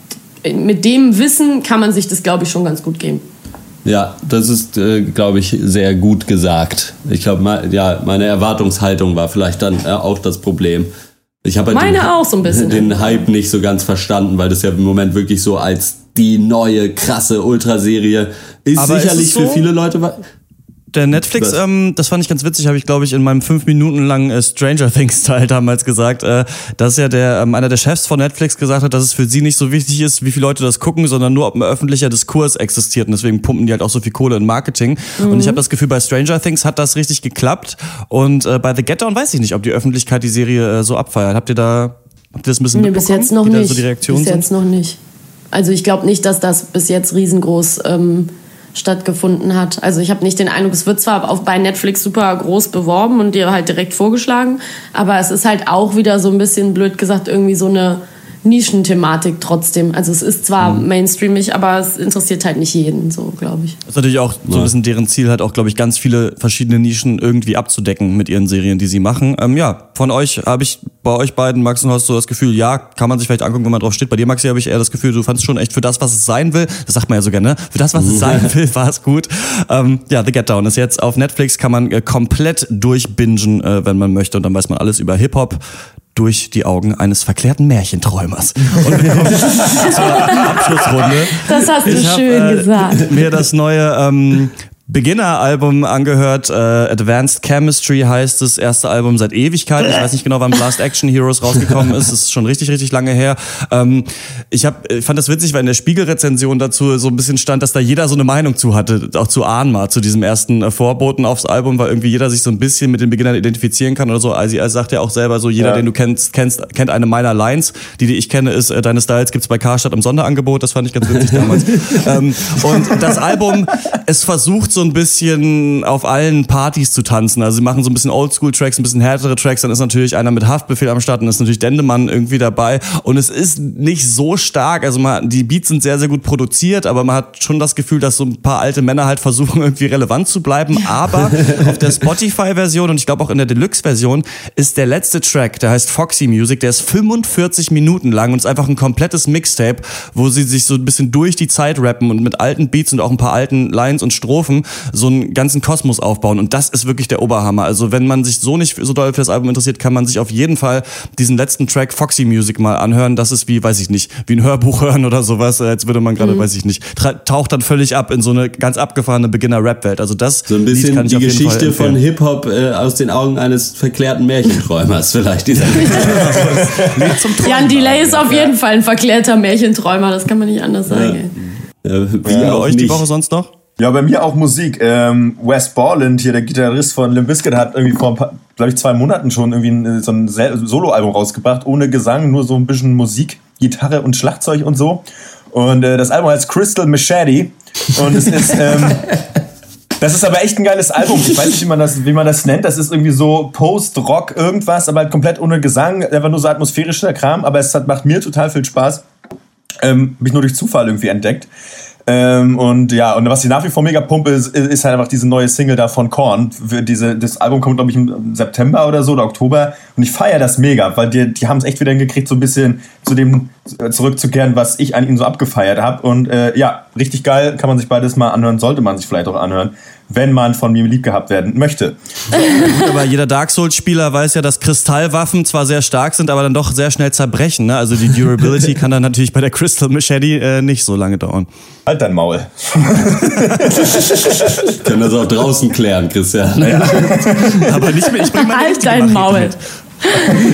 mit dem Wissen kann man sich das, glaube ich, schon ganz gut geben. Ja, das ist, äh, glaube ich, sehr gut gesagt. Ich glaube, ja, meine Erwartungshaltung war vielleicht dann äh, auch das Problem. Ich habe halt Meine den, auch so ein bisschen. den Hype nicht so ganz verstanden, weil das ja im Moment wirklich so als die neue krasse Ultraserie ist Aber ist sicherlich es so? für viele Leute. Der Netflix, ähm, das fand ich ganz witzig, habe ich glaube ich in meinem fünf Minuten langen äh, Stranger Things Teil damals gesagt, äh, dass ja der ähm, einer der Chefs von Netflix gesagt hat, dass es für sie nicht so wichtig ist, wie viele Leute das gucken, sondern nur ob ein öffentlicher Diskurs existiert und deswegen pumpen die halt auch so viel Kohle in Marketing. Und ich habe das Gefühl, bei Stranger Things hat das richtig geklappt und äh, bei The Get Down weiß ich nicht, ob die Öffentlichkeit die Serie äh, so abfeiert. Habt ihr da habt ihr das ein bisschen Nee, bis jetzt noch nicht. so die Reaktionen bis jetzt sind? noch nicht. Also ich glaube nicht, dass das bis jetzt riesengroß ähm, stattgefunden hat. Also ich habe nicht den Eindruck, es wird zwar auf, bei Netflix super groß beworben und dir halt direkt vorgeschlagen, aber es ist halt auch wieder so ein bisschen blöd gesagt irgendwie so eine Nischenthematik trotzdem. Also es ist zwar Mhm. mainstreamig, aber es interessiert halt nicht jeden, so glaube ich. Das ist natürlich auch so ein bisschen deren Ziel, halt auch, glaube ich, ganz viele verschiedene Nischen irgendwie abzudecken mit ihren Serien, die sie machen. Ähm, ja, von euch habe ich bei euch beiden, Max und Horst, so das Gefühl, ja, kann man sich vielleicht angucken, wenn man drauf steht. Bei dir, Maxi, habe ich eher das Gefühl, du fandst schon echt für das, was es sein will. Das sagt man ja so gerne. Für das, was es sein will, war es gut. Ähm, ja, The Get Down ist jetzt auf Netflix, kann man äh, komplett durchbingen, äh, wenn man möchte. Und dann weiß man alles über Hip-Hop durch die Augen eines verklärten Märchenträumers. Und wir kommen zur Abschlussrunde. Das hast du Ich hab, schön äh, gesagt. mir das neue ähm, Beginner-Album angehört. Äh, Advanced Chemistry heißt das erste Album seit Ewigkeiten. Ich weiß nicht genau, wann Blast Action Heroes rausgekommen ist. Das ist schon richtig, richtig lange her. Ähm, ich, hab, ich fand das witzig, weil in der Spiegelrezension dazu so ein bisschen stand, dass da jeder so eine Meinung zu hatte, auch zu Ahnma, zu diesem ersten äh, Vorboten aufs Album, weil irgendwie jeder sich so ein bisschen mit den Beginnern identifizieren kann oder so. Also er sagt ja auch selber so, jeder, Ja. den du kennst, kennst, kennt eine meiner Lines. Die, die ich kenne, ist, äh, deine Styles gibt's bei Karstadt im Sonderangebot. Das fand ich ganz witzig damals. ähm, und das Album, es versucht so ein bisschen auf allen Partys zu tanzen. Also sie machen so ein bisschen Oldschool-Tracks, ein bisschen härtere Tracks. Dann ist natürlich einer mit Haftbefehl am Start und ist natürlich Dendemann irgendwie dabei. Und es ist nicht so stark. Also man, die Beats sind sehr, sehr gut produziert, aber man hat schon das Gefühl, dass so ein paar alte Männer halt versuchen, irgendwie relevant zu bleiben. Aber auf der Spotify-Version und ich glaube auch in der Deluxe-Version ist der letzte Track, der heißt Foxy Music, der ist 45 Minuten lang und ist einfach ein komplettes Mixtape, wo sie sich so ein bisschen durch die Zeit rappen und mit alten Beats und auch ein paar alten Lines und Strophen so einen ganzen Kosmos aufbauen. Und das ist wirklich der Oberhammer. Also wenn man sich so nicht so doll für das Album interessiert, kann man sich auf jeden Fall diesen letzten Track Foxy Music mal anhören. Das ist wie, weiß ich nicht, wie ein Hörbuch hören oder sowas, äh, als würde man gerade, weiß ich nicht, taucht dann völlig ab in so eine ganz abgefahrene Beginner-Rap-Welt. Also das So ein Lied bisschen kann ich die auf jeden Fall Geschichte von empfehlen. Hip-Hop äh, aus den Augen eines verklärten Märchenträumers vielleicht. Dieser Jan Delay ist auf jeden Fall ein verklärter Märchenträumer, das kann man nicht anders sagen. ey. äh, wie Bei auch euch die nicht. Woche sonst noch? Ja, bei mir auch Musik. Ähm, Wes Borland, hier der Gitarrist von Limp Bizkit, hat irgendwie vor, glaube ich, zwei Monaten schon irgendwie ein, so ein Soloalbum rausgebracht, ohne Gesang, nur so ein bisschen Musik, Gitarre und Schlagzeug und so. Und äh, das Album heißt Crystal Machete und es ist ähm, das ist aber echt ein geiles Album. Ich weiß nicht, wie man das, wie man das nennt. Das ist irgendwie so Post-Rock irgendwas, aber halt komplett ohne Gesang, einfach nur so atmosphärischer Kram. Aber es hat, macht mir total viel Spaß. Ähm, Hab ich nur durch Zufall irgendwie entdeckt. Ähm, und ja, und was ich nach wie vor mega pumpe, ist, ist halt einfach diese neue Single da von Korn. Diese, das Album kommt, glaube ich, im September oder so oder Oktober. Und ich feiere das mega, weil die, die haben es echt wieder hingekriegt, so ein bisschen zu dem äh, zurückzukehren, was ich an ihnen so abgefeiert habe. Und äh, ja, richtig geil, kann man sich beides mal anhören, sollte man sich vielleicht auch anhören, wenn man von mir lieb gehabt werden möchte. Gut, aber jeder Dark Souls-Spieler weiß ja, dass Kristallwaffen zwar sehr stark sind, aber dann doch sehr schnell zerbrechen. Ne? Also die Durability kann dann natürlich bei der Crystal Machete äh, nicht so lange dauern. Halt dein Maul. Können das auch draußen klären, Christian. Aber nicht mit, ich bring Halt dein Maul. mit.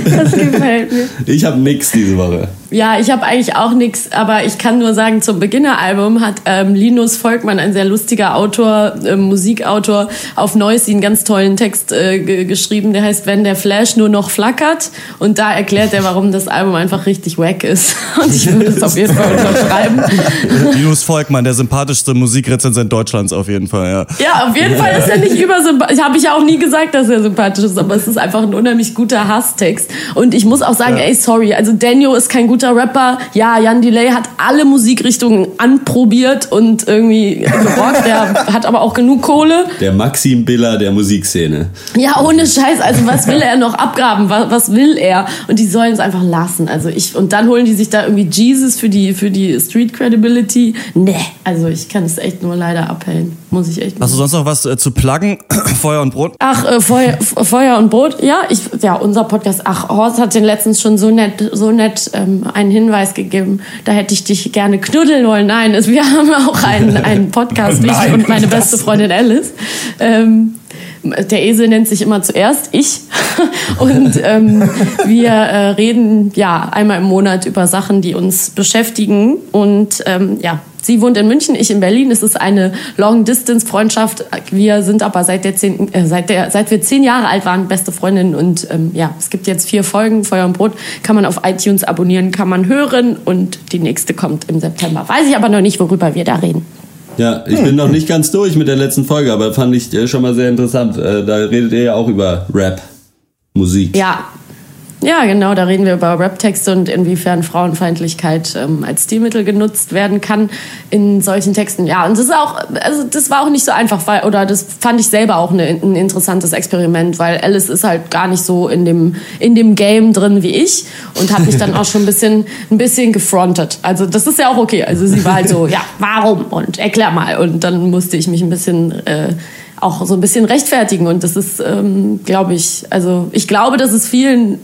Das gefällt mir. Ich habe nix diese Woche. Ja, ich habe eigentlich auch nichts, aber ich kann nur sagen, zum Beginneralbum hat ähm, Linus Volkmann, ein sehr lustiger Autor, äh, Musikautor, auf Noisy einen ganz tollen Text äh, geschrieben, der heißt Wenn der Flash nur noch flackert. Und da erklärt er, warum das Album einfach richtig wack ist. Und ich würde es auf jeden Fall unterschreiben. Linus Volkmann, der sympathischste Musikrezensent Deutschlands auf jeden Fall, ja. Ja, auf jeden Fall ist er nicht übersympathisch. Habe ich auch nie gesagt, dass er sympathisch ist, aber es ist einfach ein unheimlich guter Hasstext. Und ich muss auch sagen, ja. ey, sorry, also Daniel ist kein guter Rapper. Ja, Jan Delay hat alle Musikrichtungen anprobiert und irgendwie gerockt. Der hat aber auch genug Kohle. Der Maxim Biller der Musikszene. Ja, ohne Scheiß. Also was will er noch abgraben? Was, was will er? Und die sollen es einfach lassen. Also ich, und dann holen die sich da irgendwie Jesus für die, für die Street Credibility. Nee, also ich kann es echt nur leider abhellen. Muss ich echt. Hast du sonst noch was äh, zu pluggen? Feuer und Brot? Ach, äh, Feuer, Feuer und Brot. Ja, ich, ja, unser Podcast. Ach, Horst hat den letztens schon so nett, so nett ähm, einen Hinweis gegeben. Da hätte ich dich gerne knuddeln wollen. Nein, es, wir haben auch einen, einen Podcast, Nein, ich und meine beste Freundin Alice. Ähm, der Esel nennt sich immer zuerst ich. Und ähm, wir äh, reden ja einmal im Monat über Sachen, die uns beschäftigen. Und ähm, ja, Sie wohnt in München, ich in Berlin. Es ist eine Long-Distance-Freundschaft. Wir sind aber seit, der zehn, äh, seit, der, seit wir zehn Jahre alt waren beste Freundinnen. Und ähm, ja, es gibt jetzt vier Folgen. Feuer und Brot kann man auf iTunes abonnieren, kann man hören. Und die nächste kommt im September. Weiß ich aber noch nicht, worüber wir da reden. Ja, ich bin noch nicht ganz durch mit der letzten Folge, aber fand ich äh, schon mal sehr interessant. Äh, da redet ihr ja auch über Rap, Musik. Ja, ja, genau, da reden wir über Rap-Texte und inwiefern Frauenfeindlichkeit ähm, als Stilmittel genutzt werden kann in solchen Texten. Ja, und das ist auch, also das war auch nicht so einfach, weil, oder das fand ich selber auch eine, ein interessantes Experiment, weil Alice ist halt gar nicht so in dem, in dem Game drin wie ich und hat mich dann auch schon ein bisschen, ein bisschen gefrontet. Also das ist ja auch okay. Also sie war halt so, ja, warum? Und erklär mal. Und dann musste ich mich ein bisschen äh, auch so ein bisschen rechtfertigen. Und das ist, ähm, glaube ich, also ich glaube, dass es vielen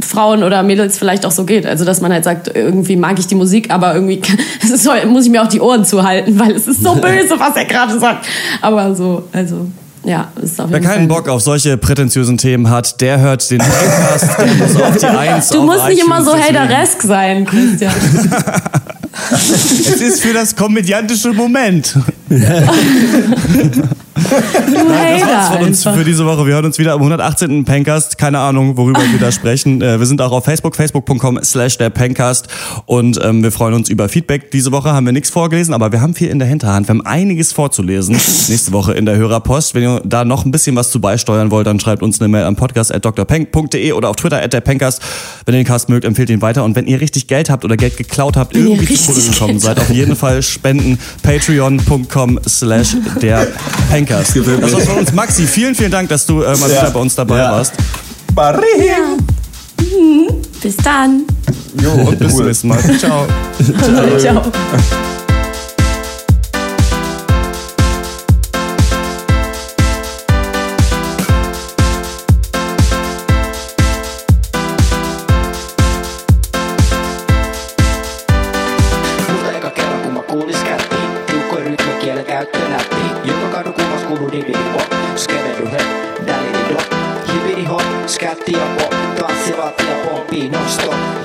Frauen oder Mädels vielleicht auch so geht. Also, dass man halt sagt, irgendwie mag ich die Musik, aber irgendwie so, muss ich mir auch die Ohren zuhalten, weil es ist so böse, was er gerade sagt. Aber so, also. Ja, ist auf Wer keinen Fall. Bock auf solche prätentiösen Themen hat, der hört den Podcast, der muss auf die Eins Du musst nicht immer so hateresk sein, Christian. es ist für das komödiantische Moment. Nein, das war's von uns einfach. für diese Woche. Wir hören uns wieder am 118. Pencast. Keine Ahnung, worüber wir da sprechen. Äh, Wir sind auch auf Facebook, facebook.com slash der Pencast. Und ähm, wir freuen uns über Feedback. Diese Woche haben wir nichts vorgelesen, aber wir haben viel in der Hinterhand. Wir haben einiges vorzulesen. Nächste Woche in der Hörerpost. Wenn ihr da noch ein bisschen was zu beisteuern wollt, dann schreibt uns eine Mail an podcast.drpenk.de oder auf Twitter at der Pencast. Wenn ihr den Cast mögt, empfehlt ihn weiter. Und wenn ihr richtig Geld habt oder Geld geklaut habt, Wenn irgendwie zu Kohle gekommen seid, auf jeden Fall spenden. Patreon.com slash der Pencast. Das war's von uns. Maxi, vielen, vielen Dank, dass du äh, mal Ja. wieder bei uns dabei Ja. warst. Marie. Mhm. Bis dann. Jo, Und bis zum nächsten Mal. Ciao. Ciao. Mutta México.